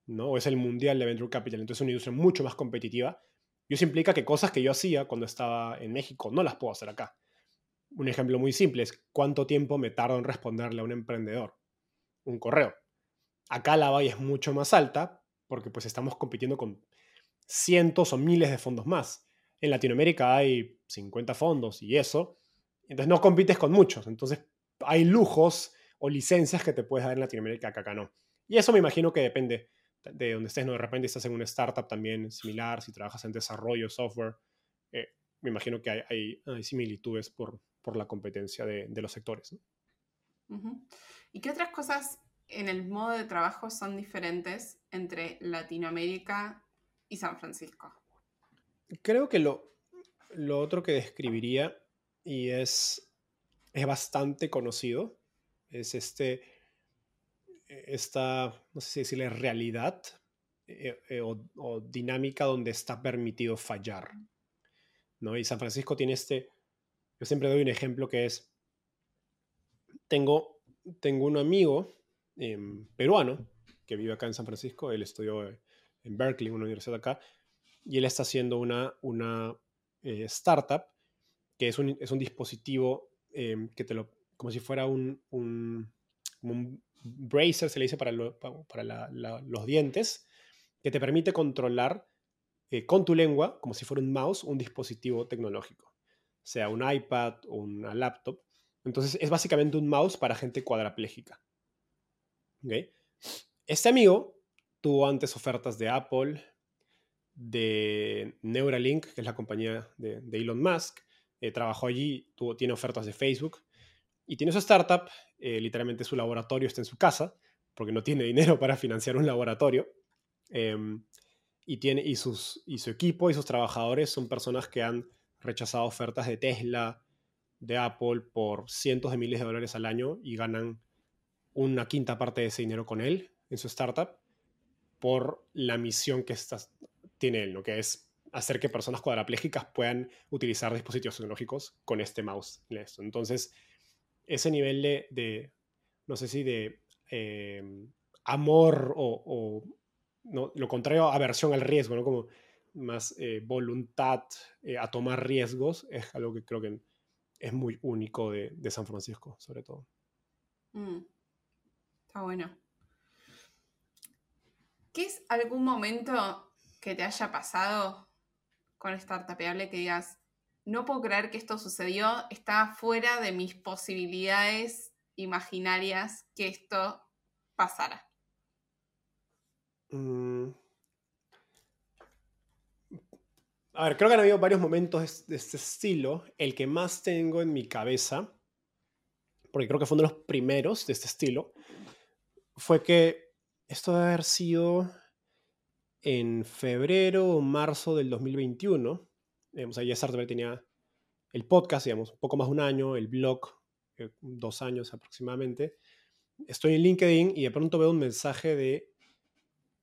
¿no? O es el mundial de Venture Capital, entonces es una industria mucho más competitiva. Y eso implica que cosas que yo hacía cuando estaba en México no las puedo hacer acá. Un ejemplo muy simple es cuánto tiempo me tardo en responderle a un emprendedor un correo. Acá la valla es mucho más alta porque pues estamos compitiendo con cientos o miles de fondos más en Latinoamérica hay 50 fondos y eso, entonces no compites con muchos, entonces hay lujos o licencias que te puedes dar en Latinoamérica que acá no. Y eso me imagino que depende de donde estés, ¿no? De repente estás en una startup también similar, si trabajas en desarrollo, software, eh, me imagino que hay, hay, similitudes por, por, la competencia de, de los sectores. ¿Y qué otras cosas en el modo de trabajo son diferentes entre Latinoamérica y San Francisco? Creo que lo, otro que describiría, y es, es bastante conocido, es este, esta, no sé si decirle realidad eh, eh, o, dinámica donde está permitido fallar. ¿no? Y San Francisco tiene este, yo siempre doy un ejemplo que es, tengo, tengo un amigo em, peruano que vive acá en San Francisco, él estudió en Berkeley, una universidad acá, y él está haciendo una, una eh, startup que es un, es un dispositivo em, que te lo, como si fuera un, un bracer, se le dice para, para los dientes, que te permite controlar eh, con tu lengua, como si fuera un mouse, un dispositivo tecnológico, sea un iPad o una laptop. Entonces es básicamente un mouse para gente cuadraplégica. Este amigo tuvo antes ofertas de Apple, de Neuralink, que es la compañía de, Elon Musk, eh, trabajó allí, tuvo, tiene ofertas de Facebook y tiene su startup, eh, literalmente su laboratorio está en su casa, porque no tiene dinero para financiar un laboratorio. Em, y, tiene, y, sus, y su equipo y sus trabajadores son personas que han rechazado ofertas de Tesla, de Apple por cientos de miles de dólares al año y ganan una quinta parte de ese dinero con él en su startup por la misión que tiene él, ¿no? que es hacer que personas cuadraplégicas puedan utilizar dispositivos tecnológicos con este mouse. Entonces, ese nivel de, no sé si de eh, amor o, no, lo contrario, aversión al riesgo, ¿no? Como más eh, voluntad eh, a tomar riesgos, es algo que creo que es muy único de, San Francisco, sobre todo. Mm. Está bueno. ¿Qué es algún momento que te haya pasado con Startupable que digas, no puedo creer que esto sucedió, está fuera de mis posibilidades imaginarias que esto pasara? Mm. A ver, creo que han habido varios momentos de este estilo. El que más tengo en mi cabeza, porque creo que fue uno de los primeros de este estilo, fue que esto debe haber sido en febrero o marzo del 2021. Digamos, ahí Startup tenía el podcast, digamos, un poco más de un año, el blog, eh, dos años aproximadamente. Estoy en LinkedIn y de pronto veo un mensaje de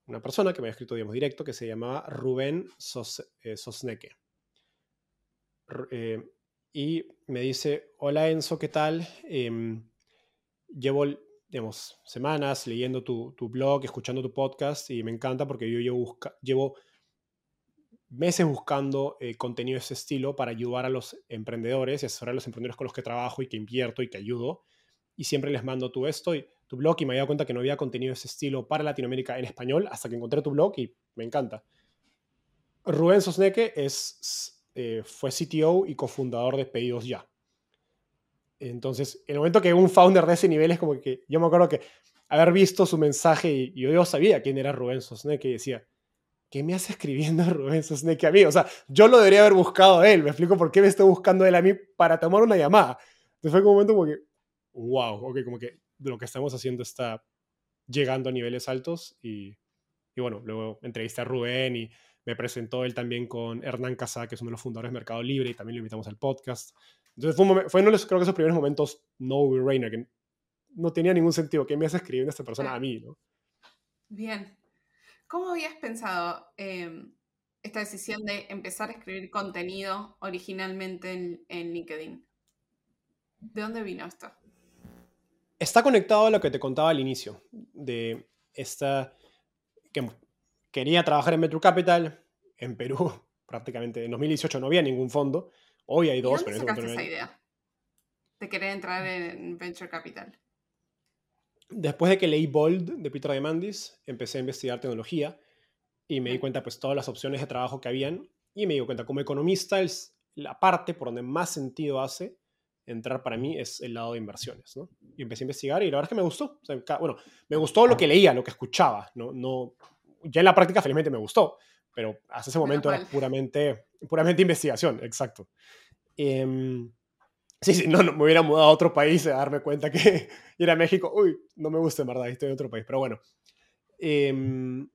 una persona que me había escrito, digamos, directo, que se llamaba Rubén Sos, eh, Sosneque. Eh, y me dice, hola Enzo, ¿qué tal? Em, llevo, digamos, semanas leyendo tu, blog, escuchando tu podcast y me encanta porque yo llevo, llevo meses buscando eh, contenido de ese estilo para ayudar a los emprendedores y asesorar a los emprendedores con los que trabajo y que invierto y que ayudo. Y siempre les mando tú esto y tu blog y me he dado cuenta que no había contenido de ese estilo para Latinoamérica en español hasta que encontré tu blog y me encanta. Rubén Sosneque es, eh, fue CTO y cofundador de Pedidos Ya. Entonces, en el momento que un founder de ese nivel es como que yo me acuerdo que haber visto su mensaje y, yo sabía quién era Rubén Sosneque y decía, ¿qué me hace escribiendo <laughs> Rubén Sosneque a mí? O sea, yo lo debería haber buscado a él. Me explico por qué me estoy buscando él a mí para tomar una llamada. Entonces fue como un momento como que, wow, ok, como que lo que estamos haciendo está llegando a niveles altos y, bueno, luego entrevisté a Rubén y me presentó él también con Hernán Casá, que es uno de los fundadores de Mercado Libre y también lo invitamos al podcast. Entonces fue, un fue uno de los, creo que esos primeros momentos no brainer que no tenía ningún sentido. ¿Qué me hace escribir esta persona a mí? ¿no? Bien. ¿Cómo habías pensado em, esta decisión de empezar a escribir contenido originalmente en, en LinkedIn? ¿De dónde vino esto? está conectado a lo que te contaba al inicio, de esta, que quería trabajar en Metro Capital, en Perú, <laughs> prácticamente en 2018 no había ningún fondo, hoy hay dos. ¿Y dónde sacaste esa idea de querer entrar en Venture Capital? Después de que leí Bold de Peter Diamandis, empecé a investigar tecnología y me di cuenta pues todas las opciones de trabajo que habían y me di cuenta como economista es la parte por donde más sentido hace entrar para mí es el lado de inversiones, ¿no? Y empecé a investigar y la verdad es que me gustó. bueno, me gustó lo que leía, lo que escuchaba, ¿no? no ya en la práctica felizmente me gustó, pero hasta ese momento era puramente, puramente <laughs> investigación, exacto. Em, sí, sí, no, no, me hubiera mudado a otro país a darme cuenta que <laughs> ir a México, uy, no me gusta en verdad, estoy en otro país, pero bueno. Em,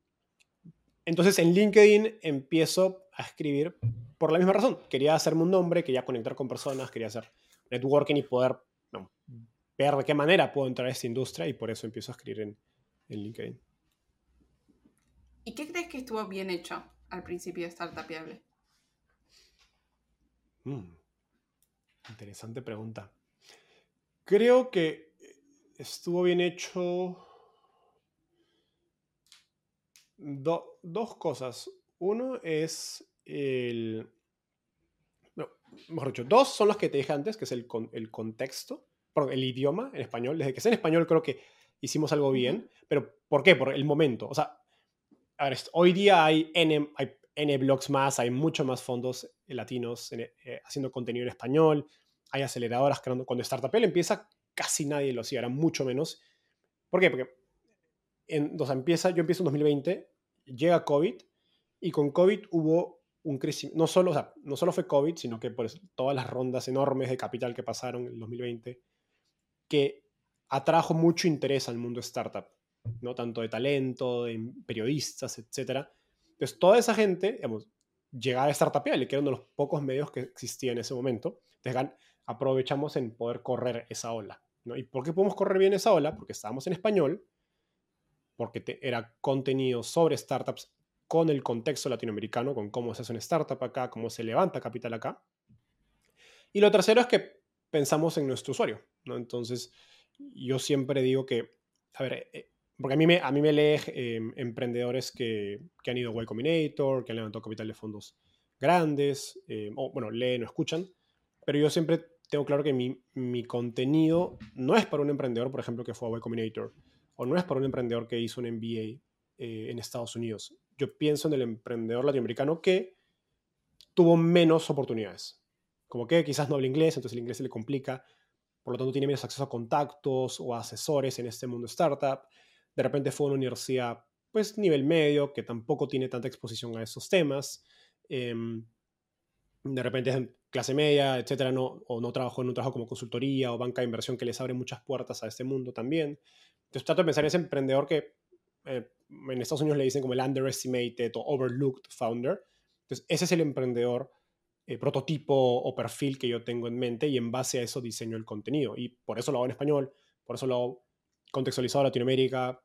entonces en LinkedIn empiezo a escribir por la misma razón. Quería hacerme un nombre, quería conectar con personas, quería hacer networking y poder ver de qué manera puedo entrar a esta industria y por eso empiezo a escribir en, LinkedIn. ¿Y qué crees que estuvo bien hecho al principio de Startupiable? Mm, interesante pregunta. Creo que estuvo bien hecho dos cosas. Uno es el, mejor dicho, dos son los que te dije antes, que es el, el contexto. el idioma en español. Desde que es en español creo que hicimos algo bien. Pero ¿por qué? Por el momento. O sea, a ver, hoy día hay N, hay N blogs más, hay muchos más fondos latinos eh, haciendo contenido en español, hay aceleradoras creando. Cuando Startup empieza, casi nadie lo hacía, era mucho menos. ¿Por qué? Porque en, o sea, empieza, yo empiezo en 2020, llega COVID y con COVID hubo un crecimiento, no solo, o sea, no solo fue COVID, sino que por todas las rondas enormes de capital que pasaron en 2020, que atrajo mucho interés al mundo startup, ¿no? Tanto de talento, de periodistas, etc. Entonces, toda esa gente, digamos, llegaba a Startup que era uno de los pocos medios que existía en ese momento. Entonces, aprovechamos en poder correr esa ola, ¿no? ¿Y por qué podemos correr bien esa ola? Porque estábamos en español, porque era contenido sobre startups con el contexto latinoamericano, con cómo se hace una startup acá, cómo se levanta capital acá. Y lo tercero es que pensamos en nuestro usuario, ¿no? Entonces, yo siempre digo que, a ver, eh, porque a mí me, a me lee em, emprendedores que, que, han ido a Y Combinator, que han levantado capital de fondos grandes, em, o bueno, leen o escuchan, pero yo siempre tengo claro que mi, mi, contenido no es para un emprendedor, por ejemplo, que fue a Y Combinator, o no es para un emprendedor que hizo un MBA eh, en Estados Unidos yo pienso en el emprendedor latinoamericano que tuvo menos oportunidades. Como que quizás no habla inglés, entonces el inglés se le complica, por lo tanto tiene menos acceso a contactos o asesores en este mundo startup. De repente fue a una universidad, pues nivel medio, que tampoco tiene tanta exposición a esos temas. Em, de repente es clase media, etcétera, no, o no trabajó en un trabajo como consultoría o banca de inversión que les abre muchas puertas a este mundo también. Entonces trato de pensar en ese emprendedor que eh, en Estados Unidos le dicen como el underestimated o overlooked founder. Entonces, ese es el emprendedor eh, prototipo o perfil que yo tengo en mente y en base a eso diseño el contenido. Y por eso lo hago en español, por eso lo hago contextualizado a Latinoamérica,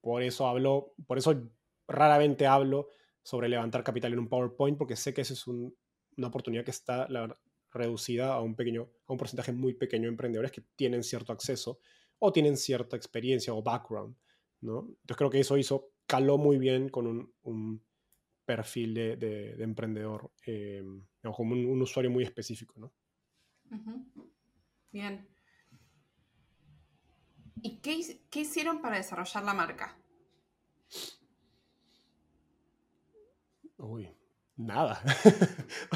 por eso hablo, por eso raramente hablo sobre levantar capital en un PowerPoint, porque sé que esa es una oportunidad que está reducida a un pequeño, a un porcentaje muy pequeño de emprendedores que tienen cierto acceso o tienen cierta experiencia o background. Entonces creo que eso hizo, caló muy bien con un, perfil de, emprendedor, eh, como un, usuario muy específico, ¿no? Bien. ¿Y qué, hicieron para desarrollar la marca? Uy, nada.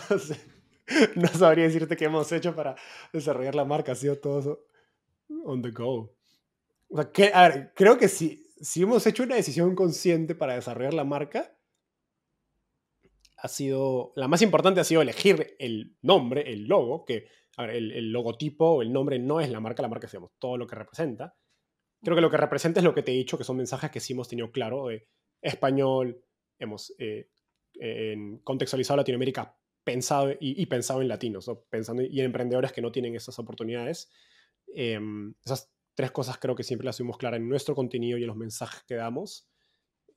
<laughs> no sabría decirte qué hemos hecho para desarrollar la marca. Ha sido todo on the go. Creo que si hemos hecho una decisión consciente para desarrollar la marca, ha sido, la más importante ha sido elegir el nombre, el logo, que, el, logotipo o el nombre no es la marca, la marca es todo lo que representa. Creo que lo que representa es lo que te he dicho, que son mensajes que sí hemos tenido claro, de español, hemos eh, en contextualizado Latinoamérica pensado y, pensado en latinos, pensando y en emprendedores que no tienen esas oportunidades. Em, esas tres cosas creo que siempre las tuvimos claras en nuestro contenido y en los mensajes que damos.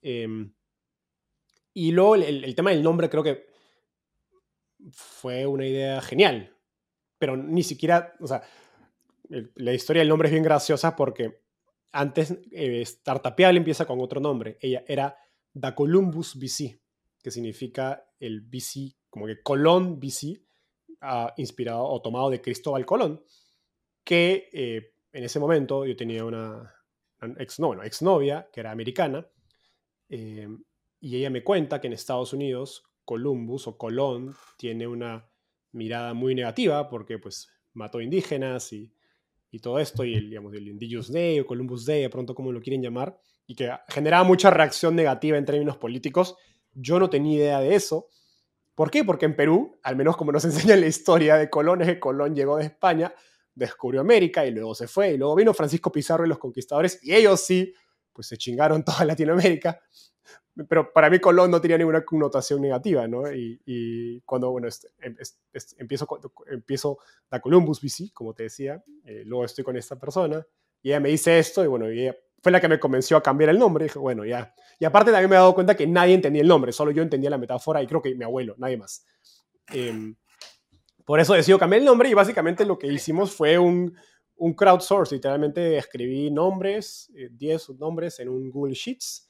Em, y luego el, tema del nombre creo que fue una idea genial, pero ni siquiera, o sea, la historia del nombre es bien graciosa porque antes eh, Startupiable empieza con otro nombre. Ella era Da Columbus BC, que significa el BC, como que Colón BC, ah, inspirado o tomado de Cristóbal Colón, que eh, en ese momento yo tenía una, ex, no, exnovia que era americana eh, y ella me cuenta que en Estados Unidos Columbus o Colón tiene una mirada muy negativa porque pues mató indígenas y, y todo esto y el, digamos, el Indigenous Day o Columbus Day, de pronto como lo quieren llamar, y que generaba mucha reacción negativa en términos políticos. Yo no tenía idea de eso. ¿Por qué? Porque en Perú, al menos como nos <laughs> enseña la historia de Colón, es que Colón llegó de España, descubrió América y luego se fue. Y luego vino Francisco Pizarro y los conquistadores y ellos sí, pues se chingaron <laughs> toda Latinoamérica. Pero para mí Colón no tenía ninguna connotación negativa, ¿no? Y, cuando, bueno, este, em, empiezo, empiezo da Columbus BC, como te decía, eh, luego estoy con esta persona y ella me dice esto y bueno, ella fue la que me convenció a cambiar el nombre. Y dije, bueno, ya. Y aparte también me he dado cuenta que nadie entendía el nombre, solo yo entendía la metáfora y creo que mi abuelo, nadie más. Eh, por eso decido cambiar el nombre y básicamente lo que hicimos fue un, un crowdsource. Literalmente escribí nombres, 10 eh, nombres en un Google Sheets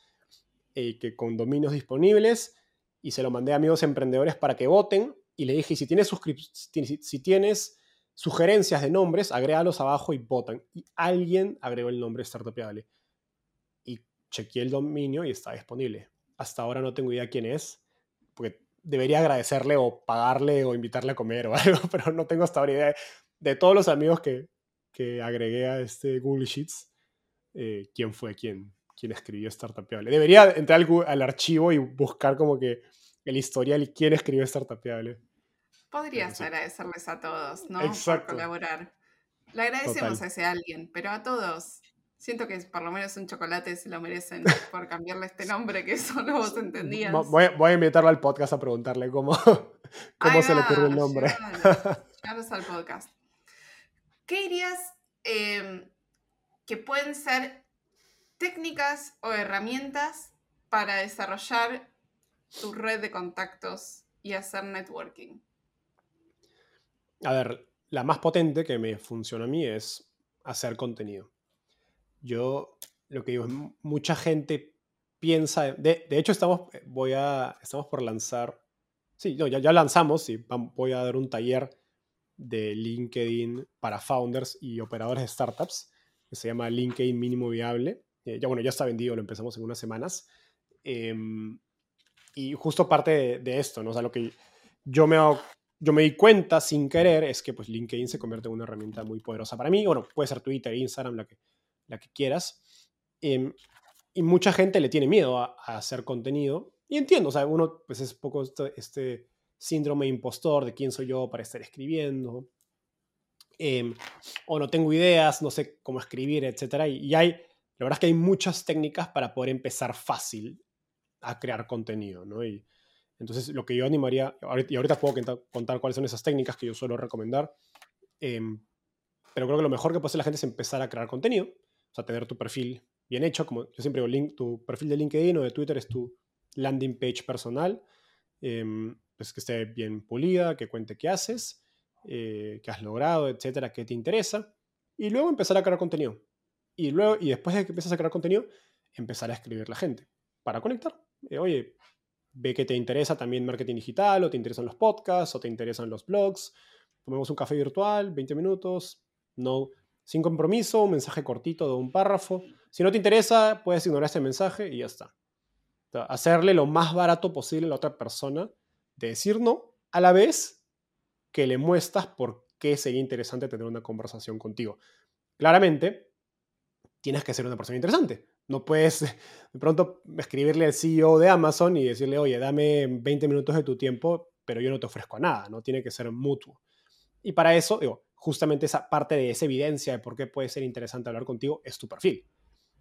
eh, que con dominios disponibles y se lo mandé a amigos emprendedores para que voten y le dije, si tienes, si, si tienes sugerencias de nombres, agrégalos abajo y votan. Y alguien agregó el nombre Startupiable. Chequeé el dominio y está disponible. Hasta ahora no tengo idea quién es, porque debería agradecerle o pagarle o invitarle a comer o <laughs> algo, pero no tengo hasta ahora idea de, todos los amigos que, que, agregué a este Google Sheets, eh, quién fue quién, quién escribió Startupiable. Debería entrar al, al, archivo y buscar como que el historial y quién escribió Startupiable. Podrías agradecerles a todos, ¿no? Por colaborar. Le agradecemos a ese alguien, pero a todos. Siento que por lo menos un chocolate se lo merecen <laughs> por cambiarle este nombre que solo vos entendías. Voy, a invitarlo al podcast a preguntarle cómo, <laughs> cómo se le ocurrió el nombre. Llévanos <laughs> al podcast. ¿Qué dirías em, que pueden ser técnicas o herramientas para desarrollar tu red de contactos y hacer networking? A ver, la más potente que me funciona a mí es hacer contenido. Yo lo que digo es, mucha gente piensa, de, hecho estamos, eh, voy a, estamos por lanzar, sí, no, ya, ya lanzamos y voy a dar un taller de LinkedIn para founders y operadores de startups, que se llama LinkedIn Mínimo Viable. Eh, ya bueno, ya está vendido, lo empezamos en unas semanas. Em, y justo parte de, de, esto, ¿no? O sea, lo que yo me yo me di cuenta sin querer es que pues LinkedIn se convierte en una herramienta muy poderosa para mí. Bueno, puede ser Twitter, Instagram, la que, la que quieras. Em, y mucha gente le tiene miedo a, hacer contenido. Y entiendo, o sea, uno pues es poco este, este síndrome impostor de quién soy yo para estar escribiendo. Em, o no tengo ideas, no sé cómo escribir, etc. Y, y, hay, la verdad es que hay muchas técnicas para poder empezar fácil a crear contenido, ¿no? Y, entonces, lo que yo animaría, y ahorita puedo contar cuáles son esas técnicas que yo suelo recomendar, em, pero creo que lo mejor que puede hacer la gente es empezar a crear contenido, o sea, tener tu perfil bien hecho, como yo siempre digo, tu perfil de LinkedIn o de Twitter es tu landing page personal, eh, que esté bien pulida, que cuente qué haces, eh, qué has logrado, etcétera, qué te interesa, y luego empezar a crear contenido. Y luego, y después de que empiezas a crear contenido, empezar a escribir la gente para conectar. Eh, oye, ve que te interesa también marketing digital, o te interesan los podcasts, o te interesan los blogs. Tomemos un café virtual, 20 minutos, no, sin compromiso, un mensaje cortito de un párrafo. Si no te interesa, puedes ignorar este mensaje y ya está. hacerle lo más barato posible a la otra persona de decir no, a la vez que le muestras por qué sería interesante tener una conversación contigo. Claramente, tienes que ser una persona interesante. No puedes de pronto escribirle al CEO de Amazon y decirle, oye, dame 20 minutos de tu tiempo, pero yo no te ofrezco nada, ¿no? Tiene que ser mutuo. Y para eso, digo, justamente esa parte de esa evidencia de por qué puede ser interesante hablar contigo es tu perfil.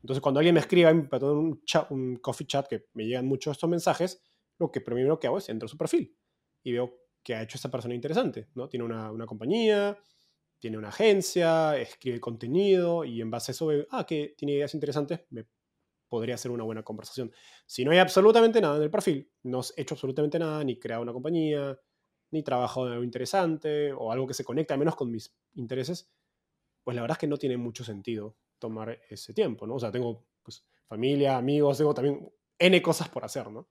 Entonces, cuando alguien me escriba en un, chat, un coffee chat que me llegan muchos estos mensajes, lo que primero que hago es entro a su perfil y veo qué ha hecho esta persona interesante, ¿no? Tiene una, una compañía, tiene una agencia, escribe contenido y en base a eso veo, ah, que tiene ideas interesantes, me podría ser una buena conversación. Si no hay absolutamente nada en el perfil, no has hecho absolutamente nada, ni creado una compañía, ni trabajado en algo interesante o algo que se conecte al menos con mis intereses, pues la verdad es que no tiene mucho sentido tomar ese tiempo, ¿no? O sea, tengo pues, familia, amigos, tengo también N cosas por hacer, ¿no?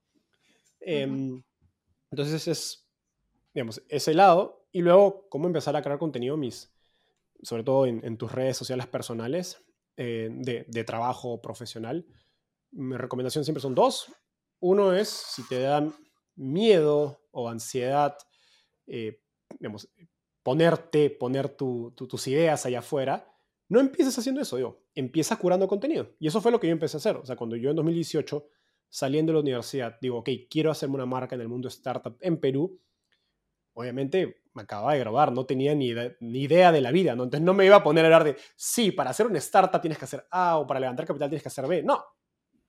Em, entonces es, digamos, ese lado. Y luego, cómo empezar a crear contenido, mis, sobre todo en, tus redes sociales personales, eh, de, de, trabajo profesional mi recomendación siempre son dos. Uno es si te da miedo o ansiedad, eh, ponerte, poner tus ideas allá afuera, no empieces haciendo eso, digo, empieza curando contenido. Y eso fue lo que yo empecé a hacer. O sea, cuando yo en 2018, saliendo de la universidad, digo, ok, quiero hacerme una marca en el mundo startup en Perú, obviamente me acababa de grabar, no tenía ni, ni idea de la vida, ¿no? Entonces no me iba a poner a hablar de, sí, para hacer una startup tienes que hacer A o para levantar capital tienes que hacer B. No,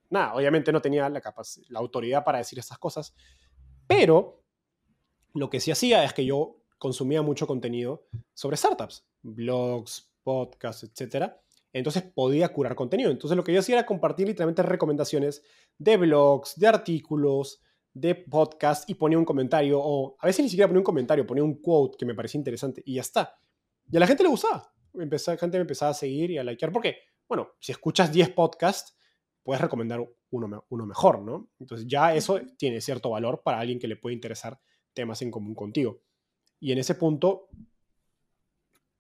nada, obviamente no tenía la, la autoridad para decir estas cosas, pero lo que sí hacía es que yo consumía mucho contenido sobre startups, blogs, podcasts, etc. Entonces podía curar contenido. Entonces lo que yo hacía era compartir literalmente recomendaciones de blogs, de artículos, de podcasts y ponía un comentario o a veces ni siquiera ponía un comentario, ponía un quote que me parecía interesante y ya está. Y a la gente le gustaba. Empezó, la gente me empezaba a seguir y a likear porque, bueno, si escuchas 10 podcasts, puedes recomendar uno, uno mejor, ¿no? Entonces ya eso tiene cierto valor para alguien que le puede interesar temas en común contigo. Y en ese punto,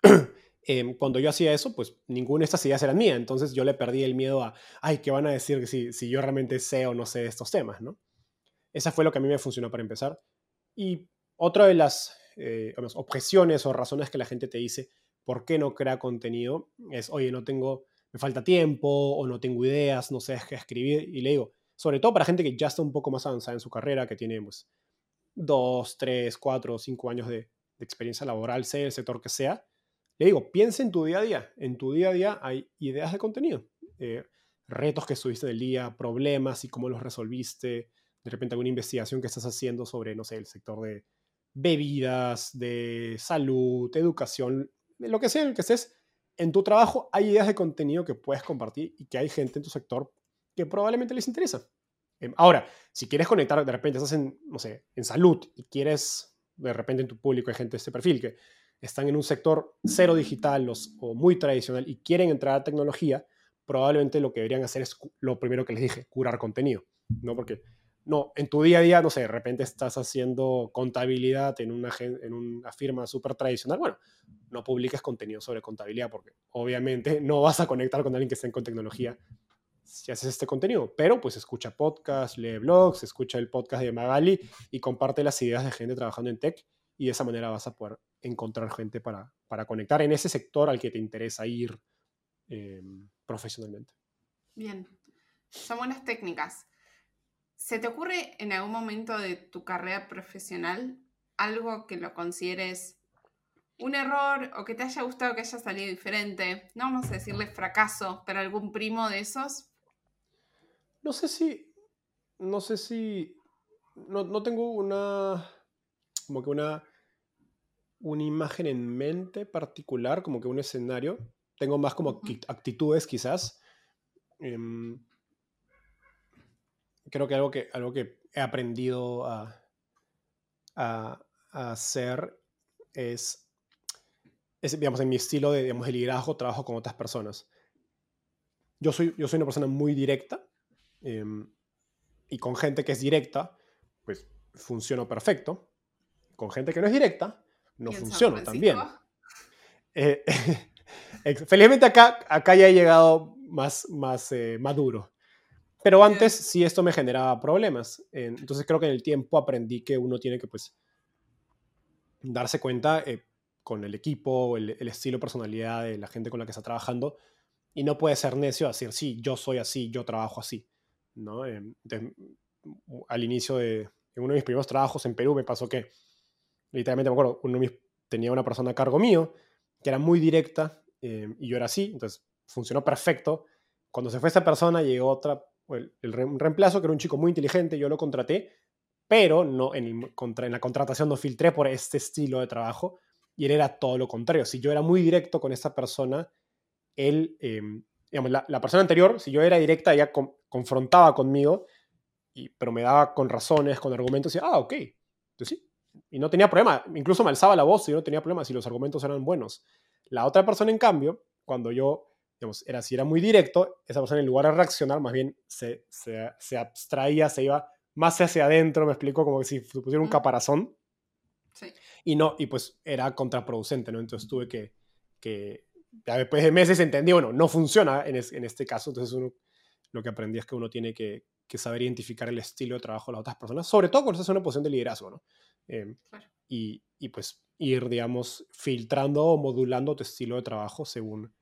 <clears throat> Em, cuando yo hacía eso, pues ninguna de estas ideas era mía, entonces yo le perdí el miedo a, ay, ¿qué van a decir si, si yo realmente sé o no sé estos temas, ¿no? Esa fue lo que a mí me funcionó para empezar. Y otra de las eh, objeciones o razones que la gente te dice, ¿por qué no crea contenido? Es, oye, no tengo, me falta tiempo o no tengo ideas, no sé qué escribir. Y le digo, sobre todo para gente que ya está un poco más avanzada en su carrera, que tiene pues dos, tres, cuatro, cinco años de, experiencia laboral, sea el sector que sea, le digo, piensa en tu día a día. En tu día a día hay ideas de contenido, eh, retos que estuviste del día, problemas y cómo los resolviste, de repente alguna investigación que estás haciendo sobre, no sé, el sector de bebidas, de salud, educación, lo que sea en el que estés. En tu trabajo hay ideas de contenido que puedes compartir y que hay gente en tu sector que probablemente les interesa. Em, ahora, si quieres conectar, de repente estás en, no sé, en salud y quieres, de repente en tu público hay gente de este perfil que están en un sector cero digital o muy tradicional y quieren entrar a tecnología, probablemente lo que deberían hacer es lo primero que les dije, curar contenido, ¿no? Porque, no, en tu día a día, no sé, de repente estás haciendo contabilidad en una, en una firma súper tradicional, bueno, no publiques contenido sobre contabilidad porque obviamente <laughs> no vas a conectar con alguien que esté con tecnología si haces este contenido, pero pues escucha podcasts, lee blogs, escucha el podcast de Magali y comparte las ideas de gente trabajando en tech y de esa manera vas a poder encontrar gente para, para conectar en ese sector al que te interesa ir eh, profesionalmente. Bien, son buenas técnicas. ¿Se te ocurre en algún momento de tu carrera profesional algo que lo consideres un error o que te haya gustado que haya salido diferente? No vamos a decirle fracaso, pero algún primo de esos. No sé si, no sé si, no, no tengo una, como que una una imagen en mente particular, como que un escenario. Tengo más como actitudes quizás. Em, creo que algo que, algo que he aprendido a, a, hacer es, es, digamos, en mi estilo de, digamos, liderazgo, trabajo con otras personas. Yo soy, yo soy una persona muy directa em, y con gente que es directa, pues funciono perfecto. Con gente que no es directa, no funciona también. Eh, <laughs> felizmente acá, acá ya he llegado más, más eh, maduro. Pero antes sí esto me generaba problemas. Entonces creo que en el tiempo aprendí que uno tiene que pues darse cuenta eh, con el equipo, el, el, estilo, personalidad de la gente con la que está trabajando y no puede ser necio a decir, sí, yo soy así, yo trabajo así. ¿No? al inicio de uno de mis primeros trabajos en Perú me pasó que literalmente me acuerdo, uno tenía una persona a cargo mío que era muy directa eh, y yo era así, entonces funcionó perfecto. Cuando se fue esa persona llegó otra, el, un reemplazo que era un chico muy inteligente, yo lo contraté, pero no, en, el, contra, en la contratación no filtré por este estilo de trabajo y él era todo lo contrario. Si yo era muy directo con esa persona, él, em, digamos, la, la, persona anterior, si yo era directa, ella confrontaba conmigo, y, pero me daba con razones, con argumentos, y ah, ok, entonces sí, y no tenía problema, incluso me alzaba la voz y no tenía problema si los argumentos eran buenos. La otra persona, en cambio, cuando yo, digamos, era, si era muy directo, esa persona en lugar de reaccionar, más bien se, se, se abstraía, se iba más hacia adentro, me explico, como si pusiera un caparazón. Sí. Y no, y pues era contraproducente, ¿no? Entonces tuve que, que ya después de meses entendí, bueno, no funciona en, en este caso, entonces uno, lo que aprendí es que uno tiene que, que saber identificar el estilo de trabajo de las otras personas, sobre todo cuando estás en una posición de liderazgo, ¿no? Em, y, y, pues ir, digamos, filtrando o modulando tu estilo de trabajo según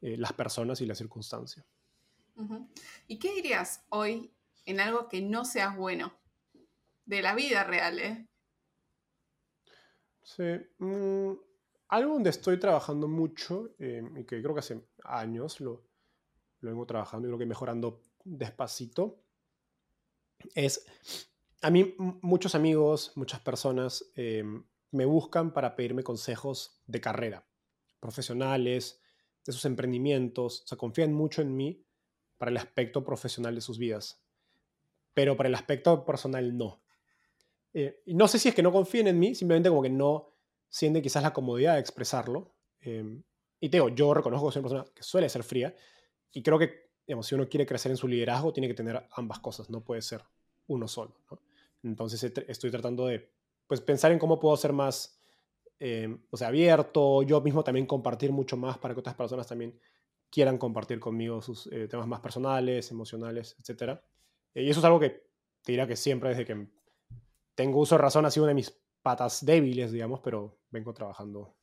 eh, las personas y la circunstancia. ¿Y qué dirías hoy en algo que no seas bueno? De la vida real, ¿eh? Sí. Mm, algo donde estoy trabajando mucho em, y que creo que hace años lo, lo vengo trabajando y creo que mejorando despacito es, a mí muchos amigos, muchas personas em, me buscan para pedirme consejos de carrera, profesionales, de sus emprendimientos, o sea, confían mucho en mí para el aspecto profesional de sus vidas, pero para el aspecto personal no. Eh, y no sé si es que no confíen en mí, simplemente como que no sienten quizás la comodidad de expresarlo. Em, y te digo, yo reconozco que soy una persona que suele ser fría y creo que digamos, si uno quiere crecer en su liderazgo, tiene que tener ambas cosas, no puede ser uno solo. Entonces estoy tratando de pues, pensar en cómo puedo ser más eh, o sea, abierto, yo mismo también compartir mucho más para que otras personas también quieran compartir conmigo sus eh, temas más personales, emocionales, etc. y eso es algo que te dirá que siempre desde que tengo uso de razón ha sido una de mis patas débiles, digamos, pero vengo trabajando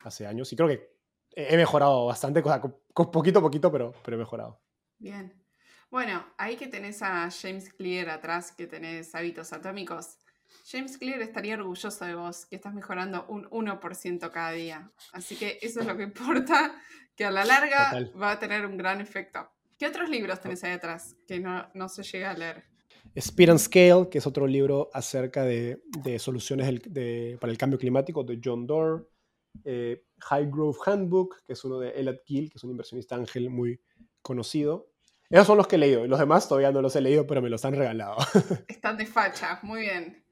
hace años y creo que he mejorado bastante, con, poquito a poquito, pero, pero he mejorado. Bien. Bueno, ahí que tenés a James Clear atrás, que tenés hábitos atómicos, James Clear estaría orgulloso de vos, que estás mejorando un 1% cada día. Así que eso es lo que importa, que a la larga va a tener un gran efecto. ¿Qué otros libros tenés ahí atrás que no, no se llega a leer? Speed and Scale, que es otro libro acerca de, de soluciones para el cambio climático de John Doerr. Eh, High Growth Handbook, que es uno de Elliot Gill, que es un inversionista ángel muy conocido. Esos son los que he leído. Los demás todavía no los he leído, pero me los han regalado. <laughs> Están de facha, muy bien.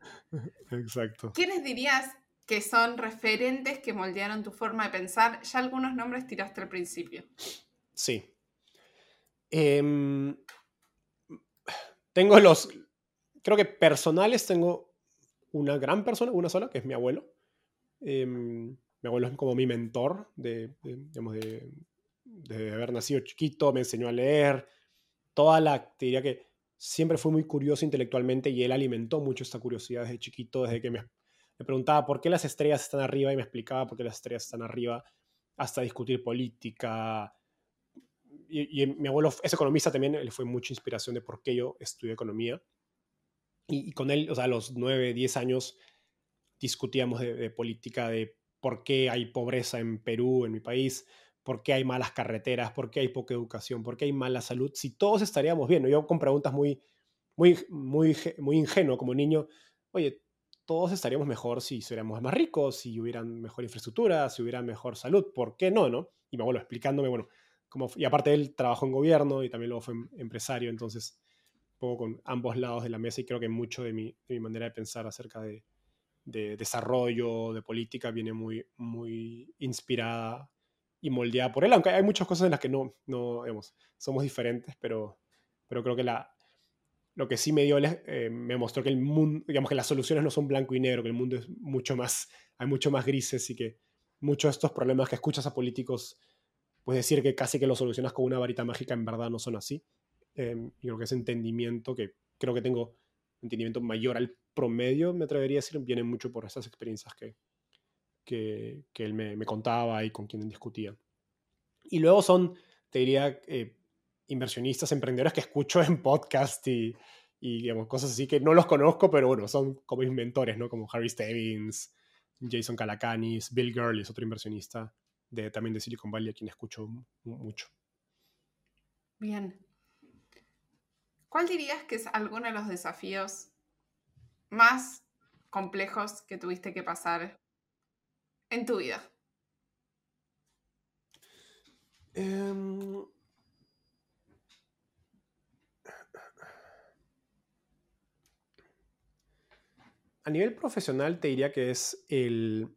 Exacto. ¿Quiénes dirías que son referentes que moldearon tu forma de pensar? Ya algunos nombres tiraste al principio. Sí. Em, tengo los, creo que personales tengo una gran persona, una sola, que es mi abuelo. Em, mi abuelo es como mi mentor de, digamos, de, de, haber nacido chiquito, me enseñó a leer. Toda la, te diría que siempre fue muy curioso intelectualmente y él alimentó mucho esta curiosidad desde chiquito, desde que me, me preguntaba por qué las estrellas están arriba y me explicaba por qué las estrellas están arriba, hasta discutir política. Y, mi abuelo es economista también, él fue mucha inspiración de por qué yo estudié economía. Y, con él, o sea, a los 9, 10 años discutíamos de, de política, de por qué hay pobreza en Perú, en mi país, por qué hay malas carreteras, por qué hay poca educación, por qué hay mala salud, si todos estaríamos bien. Yo con preguntas muy, muy, muy, muy ingenuo como niño, oye, todos estaríamos mejor si fuéramos más ricos, si hubieran mejor infraestructura, si hubiera mejor salud, ¿por qué no, no? Y mi abuelo explicándome, bueno, como, y aparte él trabajó en gobierno y también luego fue em, empresario, entonces un poco con ambos lados de la mesa y creo que mucho de mi, de mi manera de pensar acerca de, de desarrollo, de política, viene muy, muy inspirada y moldeada por él, aunque hay muchas cosas en las que no, no digamos, somos diferentes, pero, pero creo que la, lo que sí me dio, eh, me mostró que el mundo, digamos que las soluciones no son blanco y negro, que el mundo es mucho más, hay mucho más grises y que muchos de estos problemas que escuchas a políticos, pues decir que casi que los solucionas con una varita mágica, en verdad no son así. Eh, y creo que ese entendimiento que creo que tengo entendimiento mayor al promedio, me atrevería a decir, viene mucho por esas experiencias que, que, que él me, contaba y con quien discutía. Y luego son, te diría, eh, inversionistas, emprendedores que escucho <laughs> en podcast y, digamos, cosas así que no los conozco, pero bueno, son como mis mentores, ¿no? Como Harry Stebbins, Jason Calacanis, Bill Gurley es otro inversionista de, también de Silicon Valley, a quien escucho mucho. Bien. ¿Cuál dirías que es alguno de los desafíos más complejos que tuviste que pasar en tu vida? Em, a nivel profesional te diría que es el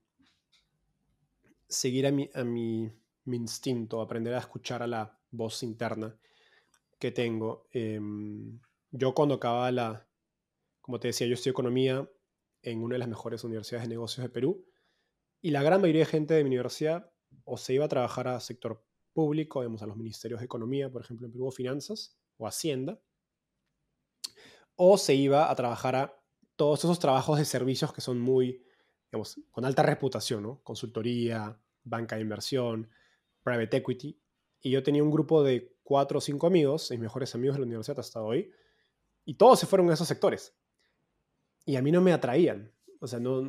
seguir a mi, a mi, mi instinto, aprender a escuchar a la voz interna que tengo. Em, yo cuando acababa la, como te decía, yo estudié economía en una de las mejores universidades de negocios de Perú y la gran mayoría de gente de mi universidad o se iba a trabajar a sector público, digamos, a los ministerios de economía, por ejemplo, en Perú, finanzas o hacienda, o se iba a trabajar a todos esos trabajos de servicios que son muy, digamos, con alta reputación, ¿no? Consultoría, banca de inversión, private equity. Y yo tenía un grupo de cuatro o cinco amigos, mis mejores amigos de la universidad hasta hoy, y todos se fueron a esos sectores. Y a mí no me atraían. O sea, no,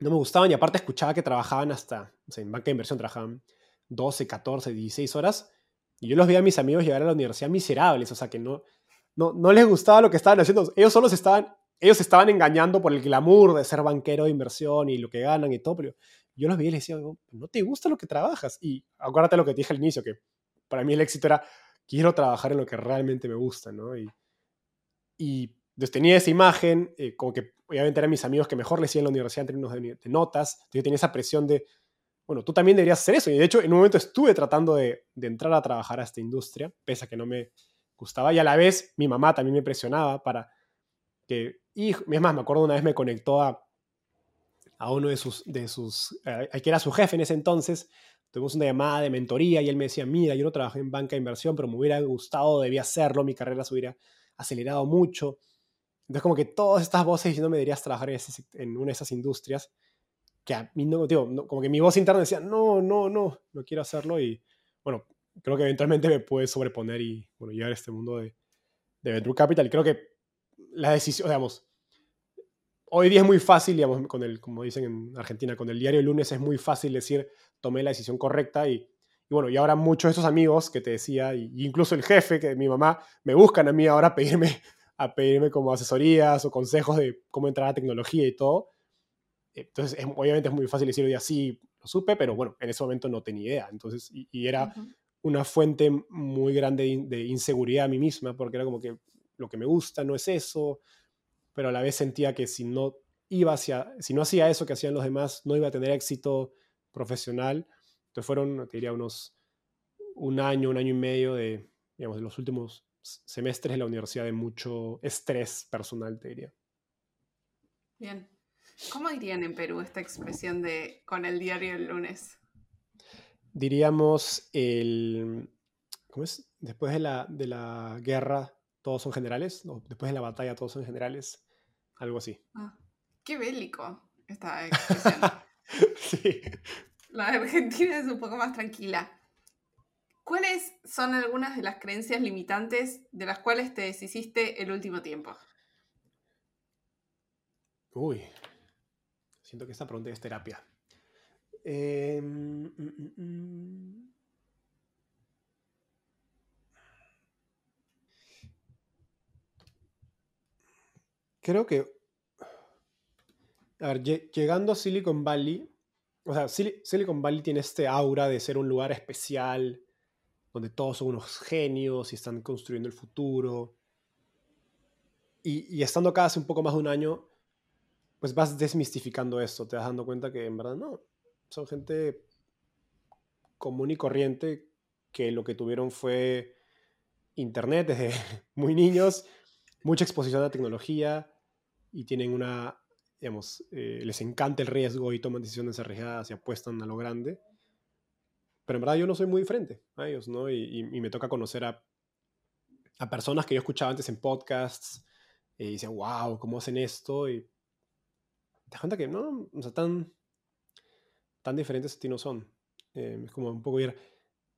no me gustaban y aparte escuchaba que trabajaban hasta, o sea, en banca de inversión trabajaban 12, 14, 16 horas. Y yo los veía a mis amigos llegar a la universidad miserables, o sea, que no, no, no les gustaba lo que estaban haciendo. Ellos solo estaban, ellos estaban engañando por el glamour de ser banquero de inversión y lo que ganan y todo, pero yo los veía y les decía, no te gusta lo que trabajas. Y acuérdate lo que te dije al inicio, que para mí el éxito era, quiero trabajar en lo que realmente me gusta, ¿no? Y, y tenía esa imagen, eh, como que obviamente eran mis amigos que mejor le hacían en la universidad en términos de, notas, yo tenía esa presión de, bueno, tú también deberías hacer eso. Y de hecho, en un momento estuve tratando de, de entrar a trabajar a esta industria, pese a que no me gustaba, y a la vez mi mamá también me presionaba para que, y es más, me acuerdo una vez me conectó a, a uno de sus, de sus eh, que era su jefe en ese entonces, tuvimos una llamada de mentoría y él me decía, mira, yo no trabajé en banca de inversión, pero me hubiera gustado, debía hacerlo, mi carrera se hubiera acelerado mucho. Entonces como que todas estas voces no me deberías trabajar en, una de esas industrias, que a mí no, digo, como que mi voz interna decía, no, no, no, no quiero hacerlo y bueno, creo que eventualmente me pude sobreponer y bueno, llegar a este mundo de, de Venture Capital. Creo que la decisión, digamos, hoy día es muy fácil, digamos, con el, como dicen en Argentina, con el diario el lunes es muy fácil decir, tomé la decisión correcta y, bueno, y ahora muchos de estos amigos que te decía, y, incluso el jefe, que mi mamá, me buscan a mí ahora a pedirme, a pedirme como asesorías o consejos de cómo entrar a tecnología y todo. Entonces, obviamente es muy fácil decir hoy así, lo supe, pero bueno, en ese momento no tenía idea. Entonces, y, era una fuente muy grande de, inseguridad a mí misma, porque era como que lo que me gusta no es eso, pero a la vez sentía que si no iba hacia, si no hacía eso que hacían los demás, no iba a tener éxito profesional. Entonces fueron, te diría, unos un año, un año y medio de, digamos, de los últimos semestres de la universidad de mucho estrés personal, te diría. Bien. ¿Cómo dirían en Perú esta expresión de con el diario el lunes? Diríamos el. ¿Cómo es? Después de la, de la guerra, todos son generales. ¿O después de la batalla, todos son generales. Algo así. Ah, qué bélico esta expresión. <laughs> sí. La de Argentina es un poco más tranquila. ¿Cuáles son algunas de las creencias limitantes de las cuales te deshiciste el último tiempo? Uy, siento que esta pregunta es terapia. Em. Creo que, a ver, llegando a Silicon Valley, o sea, Silicon Valley tiene este aura de ser un lugar especial, donde todos son unos genios y están construyendo el futuro. Y, estando acá hace un poco más de un año, pues vas desmistificando esto, te vas dando cuenta que en verdad no, son gente común y corriente que lo que tuvieron fue internet desde <laughs> muy niños, mucha exposición a la tecnología y tienen una, digamos, eh, les encanta el riesgo y toman decisiones arriesgadas y apuestan a lo grande. Pero en verdad yo no soy muy diferente a ellos, ¿no? Y, me toca conocer a, personas que yo escuchaba antes en podcasts y decía, wow, ¿cómo hacen esto? Y te das cuenta que no, o sea, tan, tan diferentes a ti no son. Eh, es como un poco ir,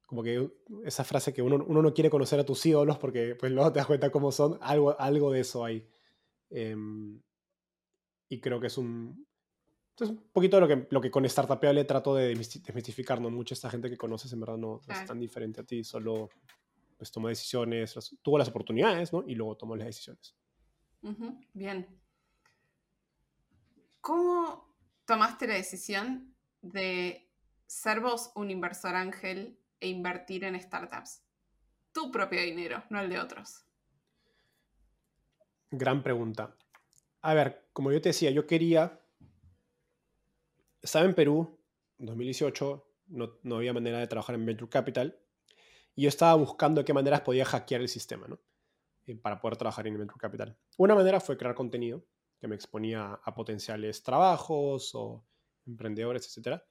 como que esa frase que uno, uno, no quiere conocer a tus ídolos porque pues luego te das cuenta cómo son, algo, algo de eso hay. Em, y creo que es un, es un poquito lo que, lo que con le trato de desmistificar, ¿no? Mucha esta gente que conoces en verdad no, es tan diferente a ti, solo pues toma decisiones, tuvo las oportunidades, ¿no? Y luego tomó las decisiones. Bien. ¿Cómo tomaste la decisión de ser vos un inversor ángel e invertir en startups? Tu propio dinero, no el de otros. Gran pregunta. A ver, como yo te decía, yo quería... Estaba en Perú, en 2018, no, no había manera de trabajar en Venture Capital, y yo estaba buscando de qué maneras podía hackear el sistema, ¿no? Eh, para poder trabajar en Venture Capital. Una manera fue crear contenido que me exponía a potenciales trabajos o emprendedores, etcétera.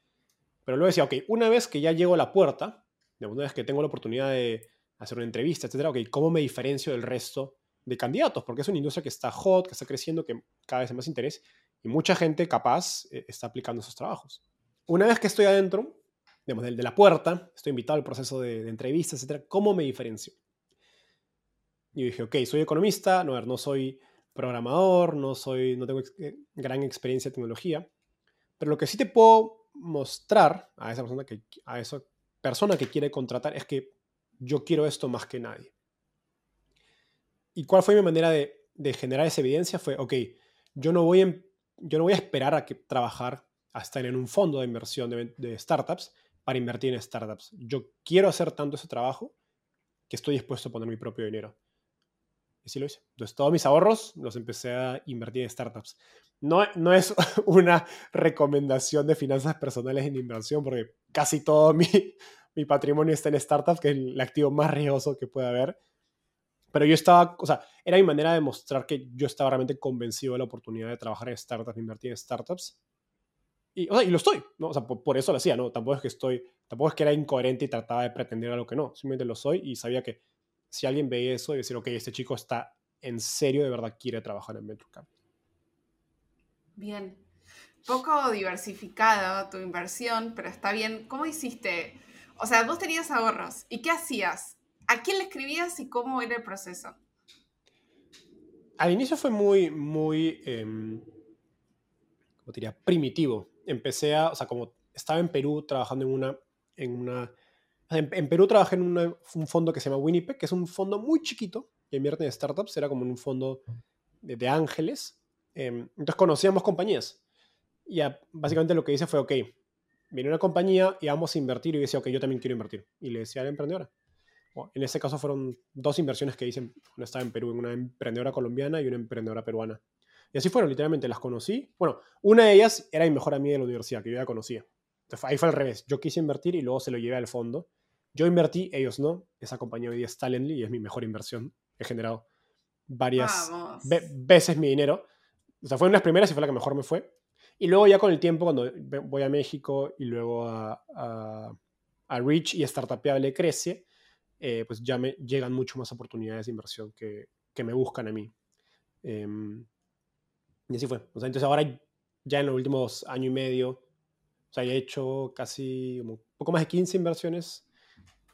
Pero luego decía, ok, una vez que ya llego a la puerta, una vez que tengo la oportunidad de hacer una entrevista, etcétera, ok, ¿cómo me diferencio del resto de candidatos? Porque es una industria que está hot, que está creciendo, que cada vez hay más interés y mucha gente capaz eh, está aplicando esos trabajos. Una vez que estoy adentro, digamos, de, de la puerta, estoy invitado al proceso de, de entrevistas, etcétera, ¿cómo me diferencio? Y dije, ok, soy economista, no, no soy programador, no, soy, no tengo eh, gran experiencia en tecnología, pero lo que sí te puedo mostrar a esa persona que, a esa persona que quiere contratar es que yo quiero esto más que nadie. ¿Y cuál fue mi manera de, generar esa evidencia? Fue, ok, yo no voy, en, yo no voy a esperar a que trabajar hasta en un fondo de inversión de, startups para invertir en startups. Yo quiero hacer tanto ese trabajo que estoy dispuesto a poner mi propio dinero. Y sí lo hice. Entonces, todos mis ahorros los empecé a invertir en startups. No, no es <laughs> una recomendación de finanzas personales en inversión, porque casi todo mi, mi patrimonio está en startups, que es el activo más riesgoso que puede haber. Pero yo estaba, o sea, era mi manera de mostrar que yo estaba realmente convencido de la oportunidad de trabajar en startups, invertir en startups. y, o sea, y lo estoy, ¿no? O sea, por, eso lo hacía, ¿no? Tampoco es que estoy, tampoco es que era incoherente y trataba de pretender algo que no, simplemente lo soy y sabía que si alguien veía eso y decir, ok, este chico está en serio, de verdad quiere trabajar en Venture Capital. Bien. Poco diversificado tu inversión, pero está bien. ¿Cómo hiciste? O sea, vos tenías ahorros. ¿Y qué hacías? ¿A quién le escribías y cómo era el proceso? Al inicio fue muy, muy, eh, ¿cómo diría? Primitivo. Empecé a, o sea, como estaba en Perú trabajando en una, en una, en, Perú trabajé en un fondo que se llama Winnipeg, que es un fondo muy chiquito que invierte en startups, era como un fondo de, ángeles. Em, entonces conocíamos compañías. Y básicamente lo que hice fue, ok, viene una compañía y vamos a invertir. Y decía, ok, yo también quiero invertir. Y le decía a la emprendedora. En este caso fueron dos inversiones que hice cuando estaba en Perú, una emprendedora colombiana y una emprendedora peruana. Y así fueron, literalmente, las conocí. Bueno, una de ellas era mi mejor amiga de la universidad, que yo ya conocía. ahí fue al revés. Yo quise invertir y luego se lo llevé al fondo. Yo invertí, ellos no. Esa compañía hoy día es Talently y es mi mejor inversión. He generado varias veces mi dinero. O sea, fue una de las primeras y fue la que mejor me fue. Y luego ya con el tiempo, cuando voy a México y luego a, a, a Reach y Startupeable crece, eh, pues ya me llegan mucho más oportunidades de inversión que, que me buscan a mí. Em, y así fue. O sea, entonces ahora ya en los últimos año y medio, o sea, he hecho casi un poco más de 15 inversiones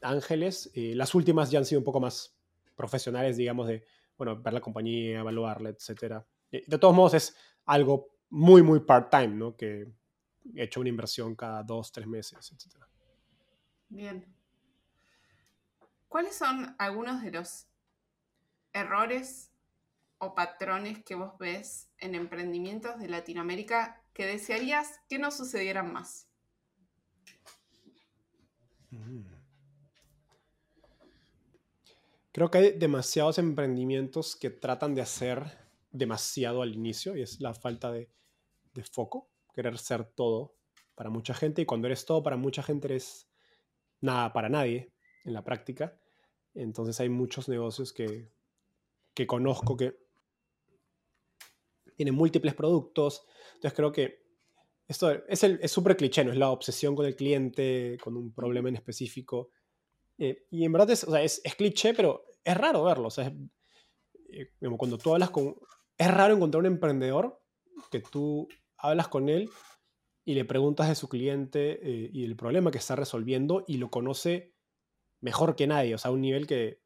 ángeles. las últimas ya han sido un poco más profesionales, digamos, de, bueno, ver la compañía, evaluarla, etc. De todos modos es algo muy, muy part-time, ¿no? Que he hecho una inversión cada dos, tres meses, etc. Bien. ¿Cuáles son algunos de los errores o patrones que vos ves en emprendimientos de Latinoamérica que desearías que no sucedieran más? Mm. Creo que hay demasiados emprendimientos que tratan de hacer demasiado al inicio y es la falta de, foco, querer ser todo para mucha gente y cuando eres todo para mucha gente eres nada para nadie en la práctica. Entonces hay muchos negocios que, que conozco que tienen múltiples productos. Entonces creo que esto es súper cliché, ¿no? Es la obsesión con el cliente, con un problema en específico. Eh, y en verdad es, o sea, es, es, cliché, pero es raro verlo. O sea, eh, cuando tú hablas con... Es raro encontrar un emprendedor que tú hablas con él y le preguntas de su cliente eh, y el problema que está resolviendo y lo conoce mejor que nadie. O sea, un nivel que,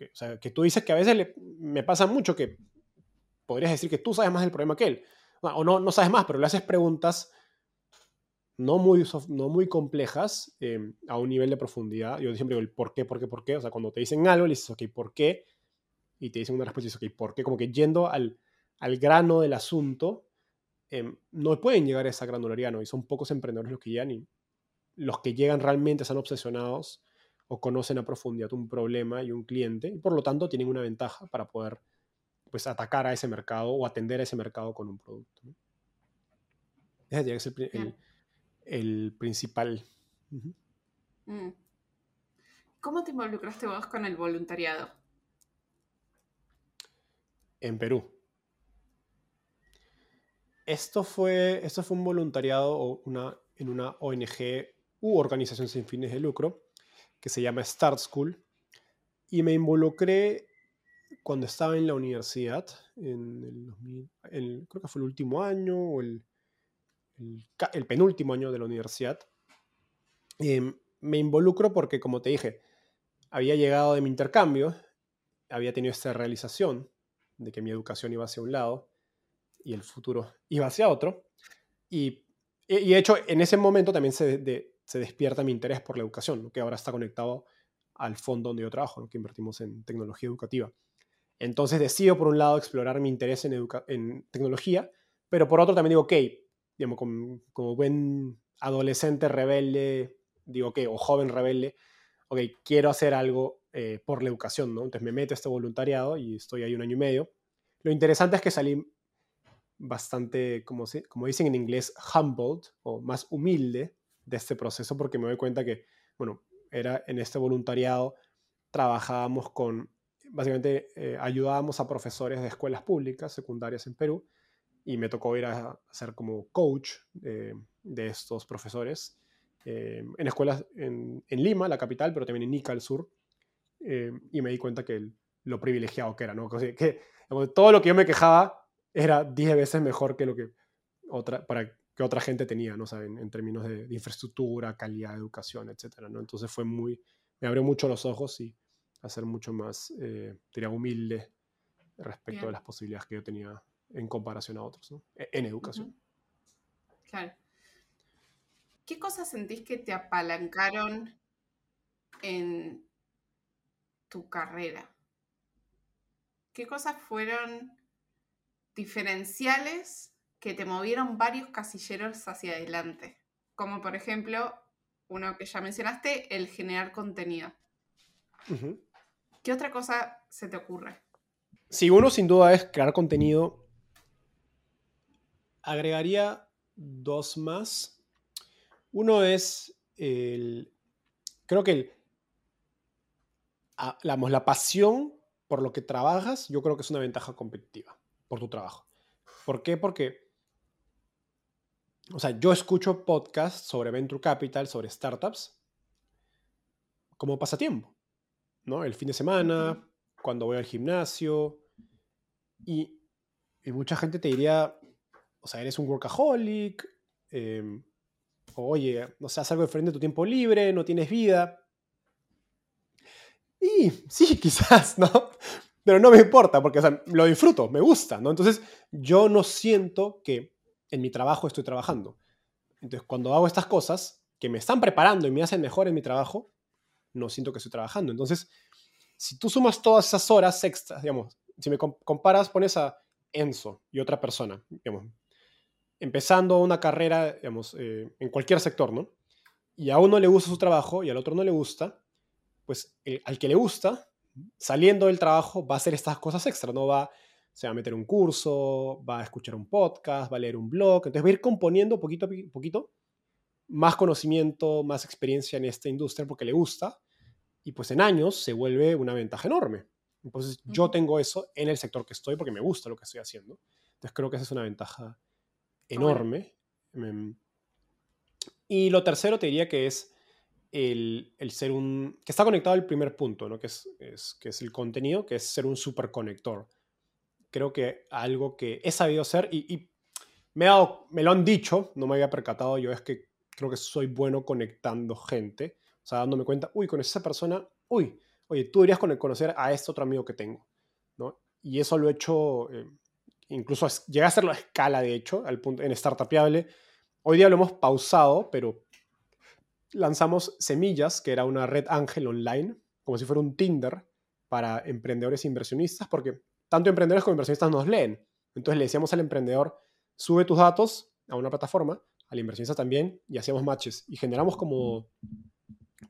o sea, que tú dices que a veces le, me pasa mucho que podrías decir que tú sabes más del problema que él. O no, no sabes más, pero le haces preguntas no muy, no muy complejas em, a un nivel de profundidad. Yo siempre digo el por qué, por qué, por qué. O sea, cuando te dicen algo, le dices, ok, ¿por qué? Y te dicen una respuesta y ok, ¿por qué? Como que yendo al, al grano del asunto, em, no pueden llegar a esa granularidad, ¿no? Y son pocos emprendedores los que llegan y los que llegan realmente están obsesionados o conocen a profundidad un problema y un cliente y por lo tanto tienen una ventaja para poder pues atacar a ese mercado o atender a ese mercado con un producto. Ese tiene que ser el, principal. Mm. ¿Cómo te involucraste vos con el voluntariado? En Perú. Esto fue, esto fue un voluntariado una, en una ONG u organización sin fines de lucro que se llama Start School. Y me involucré cuando estaba en la universidad, en el, creo que fue el último año o el, el, penúltimo año de la universidad, em, me involucro porque, como te dije, había llegado de mi intercambio, había tenido esta realización de que mi educación iba hacia un lado y el futuro iba hacia otro. Y, y de hecho, en ese momento también se, se despierta mi interés por la educación, que ahora está conectado al fondo donde yo trabajo, que invertimos en tecnología educativa. Entonces decido, por un lado, explorar mi interés en, en tecnología, pero por otro también digo, ok, digamos, como, buen adolescente rebelde, digo, ok, o joven rebelde, ok, quiero hacer algo eh, por la educación, ¿no? Entonces me meto a este voluntariado y estoy ahí un año y medio. Lo interesante es que salí bastante, como, como dicen en inglés, humbled, o más humilde de este proceso, porque me doy cuenta que, bueno, era en este voluntariado, trabajábamos con básicamente eh, ayudábamos a profesores de escuelas públicas secundarias en Perú y me tocó ir a, ser como coach de, de estos profesores eh, en escuelas en, Lima, la capital, pero también en Ica, al sur, eh, y me di cuenta que lo privilegiado que era, ¿no? Que, todo lo que yo me quejaba era 10 veces mejor que lo que otra, para que otra gente tenía, ¿no? ¿Saben? En términos de, infraestructura, calidad de educación, etcétera, ¿no? Entonces fue muy, me abrió mucho los ojos y a ser mucho más, eh, diría, humilde respecto a las posibilidades que yo tenía en comparación a otros, ¿no? E, en educación. Claro. ¿Qué cosas sentís que te apalancaron en tu carrera? ¿Qué cosas fueron diferenciales que te movieron varios casilleros hacia adelante? Como por ejemplo, uno que ya mencionaste, el generar contenido. ¿Qué otra cosa se te ocurre? Si uno sin duda es crear contenido, agregaría dos más. Uno es el. Creo que el, la, la pasión por lo que trabajas, yo creo que es una ventaja competitiva por tu trabajo. ¿Por qué? Porque, o sea, yo escucho podcasts sobre Venture Capital, sobre startups, como pasatiempo, ¿no? El fin de semana, cuando voy al gimnasio, y, mucha gente te diría, o sea, eres un workaholic, em, oye, no haz algo diferente de tu tiempo libre, no tienes vida. Y sí, <laughs> quizás, ¿no? Pero no me importa porque lo disfruto, me gusta, ¿no? Entonces yo no siento que en mi trabajo estoy trabajando. Entonces cuando hago estas cosas que me están preparando y me hacen mejor en mi trabajo, no siento que estoy trabajando. Entonces, si tú sumas todas esas horas extras, digamos, si me comparas, pones a Enzo y otra persona, digamos, empezando una carrera, digamos, eh, en cualquier sector, ¿no? Y a uno le gusta su trabajo y al otro no le gusta, pues al que le gusta, saliendo del trabajo, va a hacer estas cosas extra, ¿no? Va, se va a meter un curso, va a escuchar un podcast, va a leer un blog, entonces va a ir componiendo poquito a poquito más conocimiento, más experiencia en esta industria porque le gusta y pues en años se vuelve una ventaja enorme. Entonces yo tengo eso en el sector que estoy porque me gusta lo que estoy haciendo. Entonces creo que esa es una ventaja enorme. Em, y lo tercero te diría que es el, ser un... que está conectado al primer punto, ¿no? que, es, que es el contenido, que es ser un superconector. Creo que algo que he sabido hacer y, me, lo han dicho, no me había percatado yo, es que creo que soy bueno conectando gente, o sea, dándome cuenta, uy, con esa persona, uy, oye, tú deberías conocer a este otro amigo que tengo, ¿no? Y eso lo he hecho, eh, incluso llegué a hacerlo a escala, de hecho, al punto, en Startupiable. Hoy día lo hemos pausado, pero lanzamos Semillas, que era una red ángel online, como si fuera un Tinder para emprendedores e inversionistas, porque tanto emprendedores como inversionistas nos leen. Entonces le decíamos al emprendedor, sube tus datos a una plataforma, al inversionista también, y hacíamos matches. Y generamos como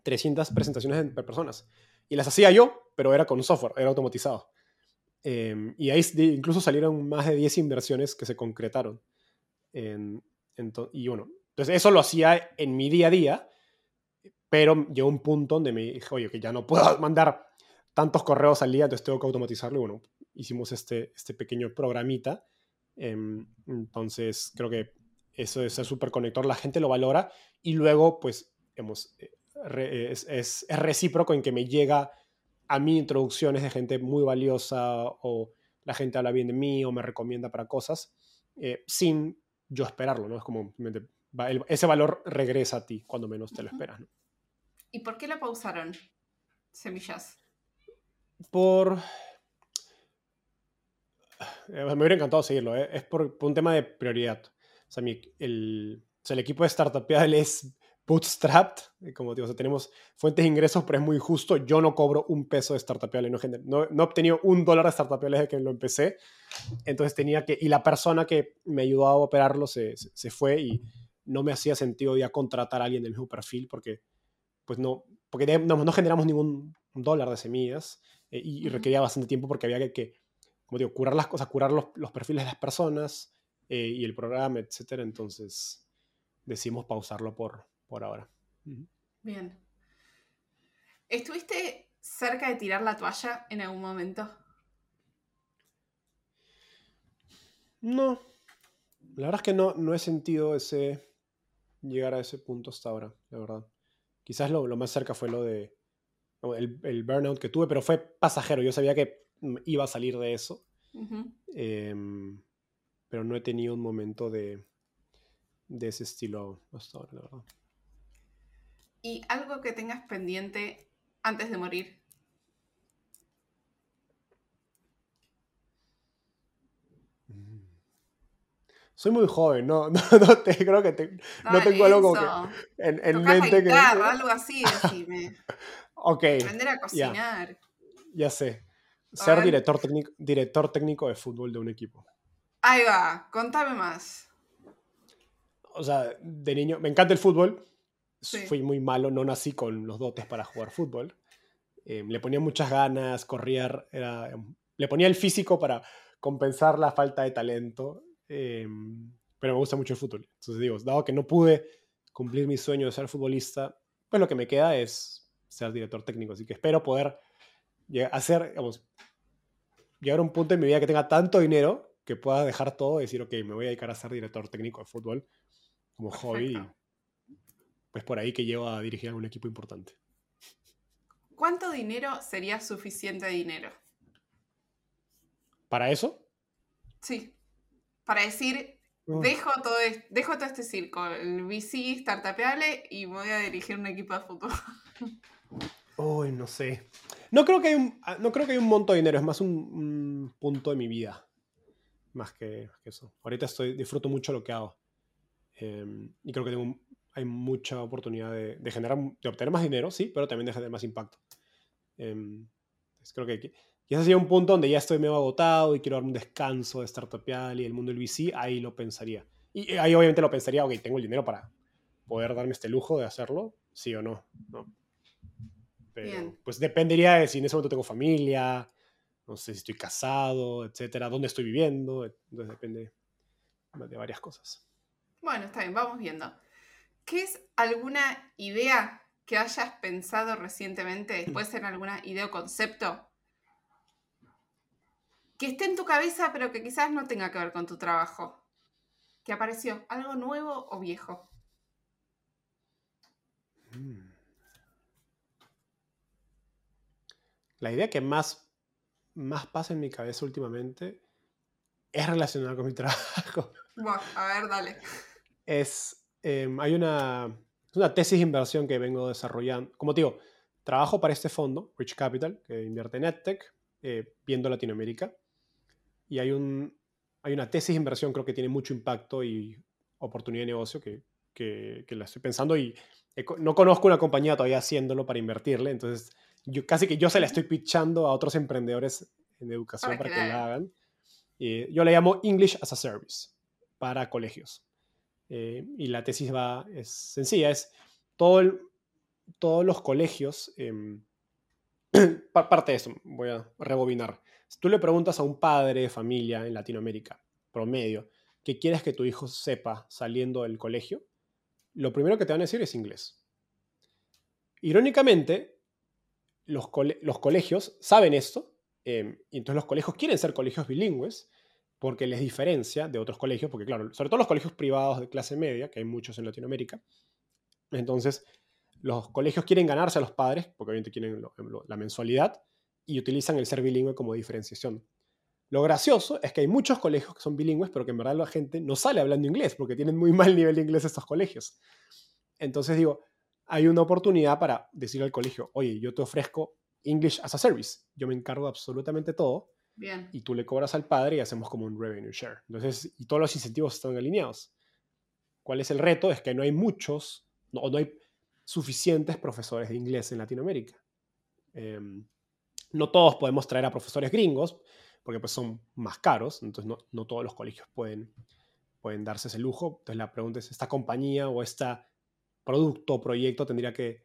300 presentaciones de personas. Y las hacía yo, pero era con software, era automatizado. Em, y ahí incluso salieron más de 10 inversiones que se concretaron. y bueno, entonces eso lo hacía en mi día a día, pero llegó un punto donde me dije, oye, que ya no puedo mandar tantos correos al día, entonces tengo que automatizarlo. Y bueno, hicimos este, este pequeño programita. Em, entonces creo que eso de ser súper conector, la gente lo valora y luego, pues, hemos, eh, es, es, recíproco en que me llega a mí introducciones de gente muy valiosa o la gente habla bien de mí o me recomienda para cosas eh, sin yo esperarlo, ¿no? Es como ese valor regresa a ti cuando menos te lo esperas, ¿no? ¿Y por qué la pausaron, Semillas? Por... Eh, me hubiera encantado seguirlo, ¿eh? es por, un tema de prioridad. O sea, el, el equipo de Startup es bootstrapped, como digo, tenemos fuentes de ingresos, pero es muy justo. Yo no cobro un peso de Startup no, no, no he obtenido un dólar de Startup desde que lo empecé. Entonces tenía que, y la persona que me ayudó a operarlo se, se, fue y no me hacía sentido ya contratar a alguien del mismo perfil porque, pues no, porque no, no generamos ningún dólar de semillas eh, y, requería bastante tiempo porque había que, que como digo, curar las cosas, curar los, los perfiles de las personas eh, y el programa, etcétera. Entonces decidimos pausarlo por, por ahora. Bien. ¿Estuviste cerca de tirar la toalla en algún momento? No. La verdad es que no, no he sentido ese. llegar a ese punto hasta ahora, la verdad. Quizás lo, más cerca fue lo de el, burnout que tuve, pero fue pasajero. Yo sabía que iba a salir de eso. Em, pero no he tenido un momento de, de ese estilo hasta ahora, la verdad. ¿Y algo que tengas pendiente antes de morir? soy muy joven, no, <laughs> no, no te, creo que no tengo algo como que en, en mente que... algo así, decime. <laughs> ok. Aprender a cocinar. Ya, sé. Ser director técnico, director técnico de fútbol de un equipo. Ahí va, contame más. O sea, de niño, me encanta el fútbol. Fui muy malo, no nací con los dotes para jugar fútbol. Eh, le ponía muchas ganas, corría, era, le ponía el físico para compensar la falta de talento Em, pero me gusta mucho el fútbol. Entonces digo, dado que no pude cumplir mi sueño de ser futbolista, pues lo que me queda es ser director técnico. Así que espero poder hacer, digamos, llegar a un punto en mi vida que tenga tanto dinero que pueda dejar todo y decir, ok, me voy a dedicar a ser director técnico de fútbol como hobby. pues por ahí que llevo a dirigir a un equipo importante. ¿Cuánto dinero sería suficiente dinero? ¿Para eso? Sí para decir, dejo, todo, dejo todo este circo, el VC, startupeable, y voy a dirigir un equipo de fútbol. <laughs> Uy, no sé. No creo, que hay un, ah, no creo que un monto de dinero, es más un, punto de mi vida. Más que, eso. Ahorita disfruto mucho lo que hago. Em, y creo que hay mucha oportunidad de, generar, de obtener más dinero, sí, pero también de generar más impacto. Eh, creo que ese sería un punto donde ya estoy medio agotado y quiero dar un descanso de startupial y el mundo del VC, ahí lo pensaría. Y ahí obviamente lo pensaría, ok, tengo el dinero para poder darme este lujo de hacerlo, sí o no. Pero pues dependería de si en ese momento tengo familia, no sé si estoy casado, etcétera, dónde estoy viviendo, entonces depende de varias cosas. Bueno, está bien, vamos viendo. ¿Qué es alguna idea que hayas pensado recientemente? ¿Puede ser alguna idea o concepto que esté en tu cabeza, pero que quizás no tenga que ver con tu trabajo. ¿Qué apareció? ¿Algo nuevo o viejo? Mm. La idea que más, más pasa en mi cabeza últimamente es relacionada con mi <laughs> trabajo. Bueno, a ver, dale. Es, em, hay una, una tesis de inversión que vengo desarrollando. Como te digo, trabajo para este fondo, Rich Capital, que invierte en EdTech, eh, viendo Latinoamérica y hay, un, hay una tesis de inversión, creo que tiene mucho impacto y oportunidad de negocio que, que, la estoy pensando y no conozco una compañía todavía haciéndolo para invertirle, entonces yo casi que yo se la estoy pitchando a otros emprendedores en educación para, que la hagan. Eh, yo la llamo English as a Service para colegios. Eh, y la tesis va, es sencilla, es todo todos los colegios, em, <clears throat> parte de eso, voy a rebobinar. Si tú le preguntas a un padre de familia en Latinoamérica, promedio, que quieres que tu hijo sepa saliendo del colegio, lo primero que te van a decir es inglés. Irónicamente, los, colegios saben esto, em, y entonces los colegios quieren ser colegios bilingües, porque les diferencia de otros colegios, porque claro, sobre todo los colegios privados de clase media, que hay muchos en Latinoamérica, entonces los colegios quieren ganarse a los padres, porque obviamente quieren la mensualidad, y utilizan el ser bilingüe como diferenciación. Lo gracioso es que hay muchos colegios que son bilingües, pero que en verdad la gente no sale hablando inglés porque tienen muy mal nivel de inglés estos colegios. Entonces digo, hay una oportunidad para decir al colegio, oye, yo te ofrezco English as a Service, yo me encargo de absolutamente todo, Bien. y tú le cobras al padre y hacemos como un revenue share. Entonces, y todos los incentivos están alineados. ¿Cuál es el reto? Es que no hay muchos, no, no hay suficientes profesores de inglés en Latinoamérica. Em, no todos podemos traer a profesores gringos, porque pues son más caros, entonces no, todos los colegios pueden, pueden darse ese lujo. Entonces la pregunta es, ¿esta compañía o este producto o proyecto tendría que,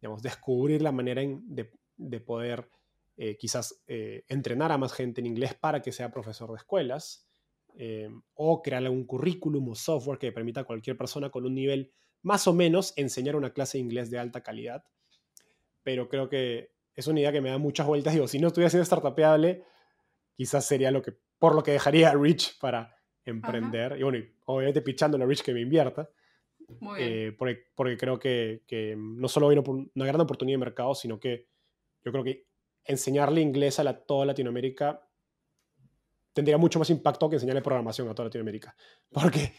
digamos, descubrir la manera de, poder eh, quizás eh, entrenar a más gente en inglés para que sea profesor de escuelas? Eh, o crear un currículum o software que permita a cualquier persona con un nivel más o menos enseñar una clase de inglés de alta calidad. Pero creo que es una idea que me da muchas vueltas. Digo, si no estuviera siendo startupeable, quizás sería lo que, por lo que dejaría a Rich para emprender. Y bueno, obviamente pichándole a Rich que me invierta. Eh, porque, porque, creo que, que, no solo hay una gran oportunidad de mercado, sino que yo creo que enseñarle inglés a la, toda Latinoamérica tendría mucho más impacto que enseñarle programación a toda Latinoamérica. <laughs> Porque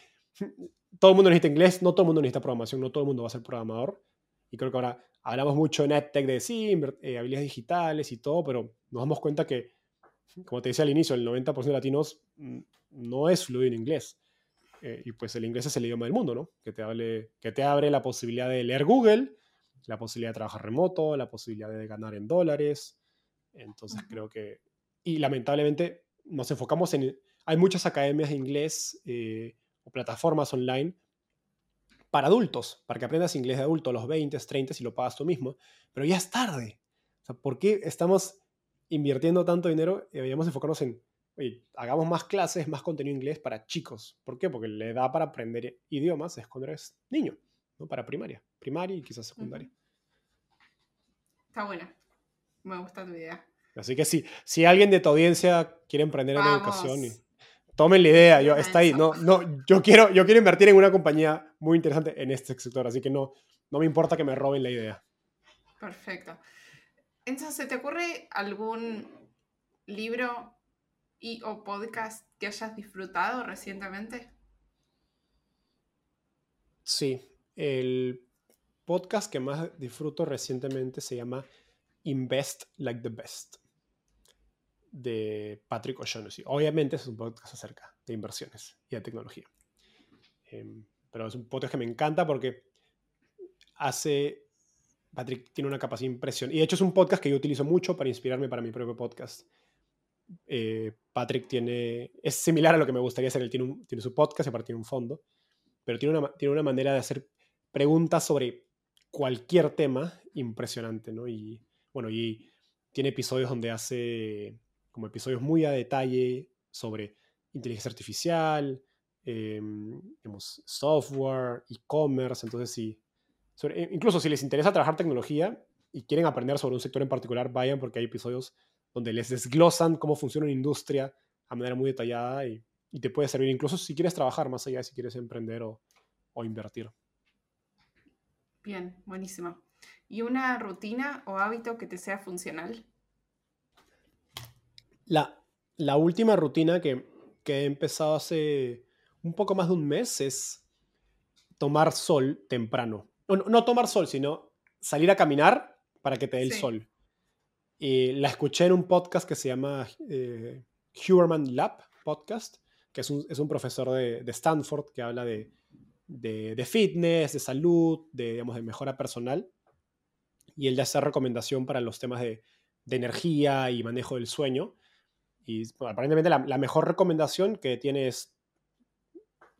todo el mundo necesita inglés, no todo el mundo necesita programación, no todo el mundo va a ser programador. Y creo que ahora hablamos mucho en EdTech de sí, eh, habilidades digitales y todo, pero nos damos cuenta que, como te decía al inicio, el 90% de latinos mm, no es fluido en inglés. Eh, y pues el inglés es el idioma del mundo, ¿no? Que te, hable, que te abre la posibilidad de leer Google, la posibilidad de trabajar remoto, la posibilidad de ganar en dólares. Entonces creo que... Y lamentablemente nos enfocamos en... Hay muchas academias de inglés eh, o plataformas online para adultos, para que aprendas inglés de adulto a los 20, 30 y lo pagas tú mismo, pero ya es tarde. O sea, ¿por qué estamos invirtiendo tanto dinero y deberíamos enfocarnos en, oye, hagamos más clases, más contenido inglés para chicos? ¿Por qué? Porque le da para aprender idiomas es cuando eres niño, ¿no? Para primaria, primaria y quizás secundaria. Está buena. Me gusta tu idea. Así que si, si alguien de tu audiencia quiere emprender en educación, y, tomen la idea, yo, está ahí. No, no, yo, quiero, yo quiero invertir en una compañía muy interesante en este sector, así que no, no me importa que me roben la idea. Perfecto. Entonces, ¿se te ocurre algún libro y o podcast que hayas disfrutado recientemente? Sí, el podcast que más disfruto recientemente se llama Invest Like the Best de Patrick O'Shaughnessy. Obviamente es un podcast acerca de inversiones y de tecnología. Em, pero es un podcast que me encanta porque hace... Patrick tiene una capacidad impresionante. Y de hecho es un podcast que yo utilizo mucho para inspirarme para mi propio podcast. Eh, Patrick tiene... Es similar a lo que me gustaría hacer. Él tiene, tiene su podcast y aparte tiene un fondo. Pero tiene una, tiene una manera de hacer preguntas sobre cualquier tema impresionante, ¿no? Y bueno, y tiene episodios donde hace como episodios muy a detalle sobre inteligencia artificial, em, software, e-commerce, entonces sí. E, incluso si les interesa trabajar tecnología y quieren aprender sobre un sector en particular, vayan porque hay episodios donde les desglosan cómo funciona una industria a manera muy detallada y, te puede servir incluso si quieres trabajar más allá, si quieres emprender o, o invertir. Bien, buenísimo. ¿Y una rutina o hábito que te sea funcional? La, la última rutina que, he empezado hace un poco más de un mes es tomar sol temprano. No, no tomar sol, sino salir a caminar para que te dé el sol. Y la escuché en un podcast que se llama eh, Huberman Lab Podcast, que es un, es un profesor de, Stanford que habla de, de, fitness, de salud, de, digamos, de mejora personal y él hace recomendación para los temas de, energía y manejo del sueño. Y aparentemente la, mejor recomendación que tiene es,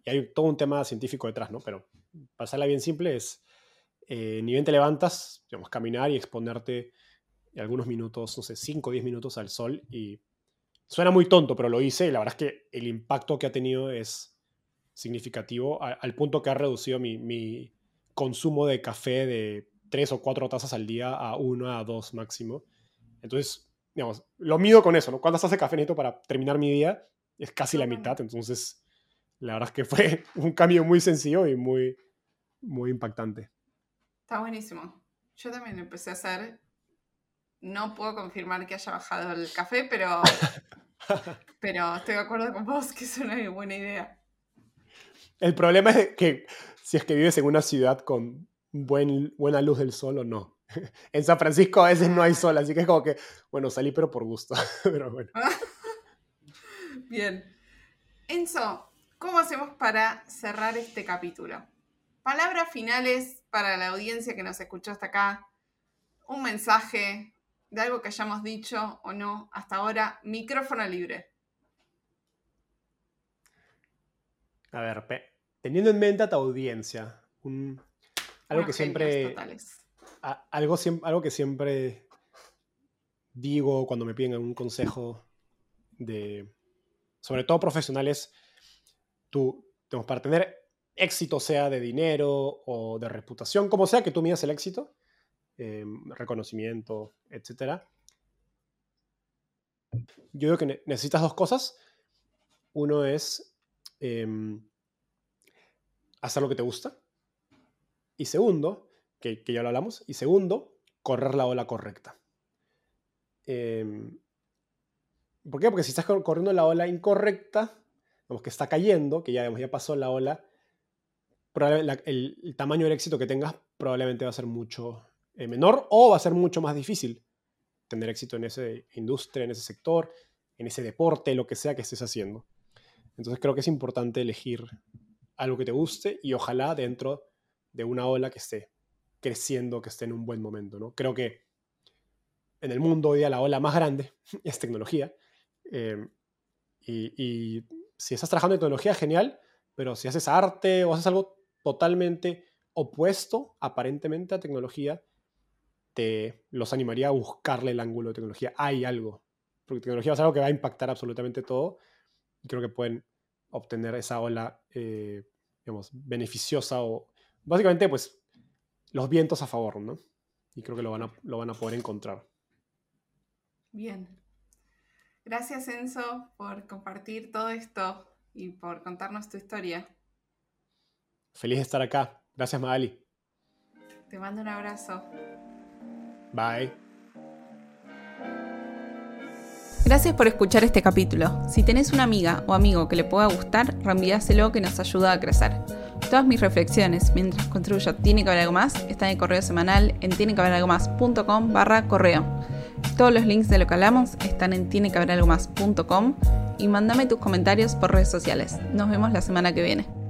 y hay todo un tema científico detrás, ¿no? Pero pasarla bien simple es, eh, ni bien te levantas, digamos, caminar y exponerte algunos minutos, no sé, 5 o 10 minutos al sol. Y suena muy tonto, pero lo hice y la verdad es que el impacto que ha tenido es significativo al punto que ha reducido mi, mi consumo de café de tres o cuatro tazas al día a una, a dos máximo. Entonces, digamos, lo mido con eso, ¿no? ¿Cuántas tazas de café necesito para terminar mi día? Es casi la mitad, entonces la verdad es que fue <laughs> un cambio muy sencillo y muy, muy impactante. Está buenísimo. Yo también empecé a hacer, no puedo confirmar que haya bajado el café, pero, <laughs> pero estoy de acuerdo con vos que es una buena idea. El problema es que si es que vives en una ciudad con buen, buena luz del sol o no. <laughs> En San Francisco a veces no hay sol, así que es como que, bueno, salí pero por gusto. <laughs> pero bueno. Bien. Enzo, ¿cómo hacemos para cerrar este capítulo? Palabras finales para la audiencia que nos escuchó hasta acá. Un mensaje de algo que hayamos dicho o no hasta ahora. Micrófono libre. A ver, teniendo en mente a tu audiencia, un, algo que siempre. algo, algo que siempre digo cuando me piden algún consejo de. Sobre todo profesionales, tú, para tener éxito, sea de dinero o de reputación, como sea que tú midas el éxito, em, reconocimiento, etc. Yo digo que necesitas dos cosas. Uno es em, hacer lo que te gusta Y segundo, que, ya lo hablamos, y segundo, correr la ola correcta. Em, ¿Por qué? Porque si estás corriendo la ola incorrecta, vamos que está cayendo, que ya, ya pasó la ola, el, tamaño del éxito que tengas probablemente va a ser mucho menor o va a ser mucho más difícil tener éxito en esa industria, en ese sector, en ese deporte, lo que sea que estés haciendo. Entonces creo que es importante elegir algo que te guste y ojalá dentro de una ola que esté creciendo, que esté en un buen momento. ¿no? Creo que en el mundo hoy día la ola más grande <laughs> es tecnología. Eh, y, si estás trabajando en tecnología, genial, pero si haces arte o haces algo totalmente opuesto aparentemente a tecnología, te los animaría a buscarle el ángulo de tecnología. Hay algo, porque tecnología es algo que va a impactar absolutamente todo y creo que pueden obtener esa ola, eh, digamos, beneficiosa o básicamente pues los vientos a favor, ¿no? Y creo que lo van a, lo van a poder encontrar. Bien. Gracias Enzo por compartir todo esto y por contarnos tu historia. Feliz de estar acá. Gracias Magali. Te mando un abrazo. Bye. Gracias por escuchar este capítulo. Si tenés una amiga o amigo que le pueda gustar, reenvíaselo que nos ayuda a crecer. Todas mis reflexiones mientras construyo Tiene que haber algo más están en correo semanal en tienequehaberalgomás.com barra correo. Todos los links de lo que hablamos están en tienequehaberalgomás.com y mándame tus comentarios por redes sociales. Nos vemos la semana que viene.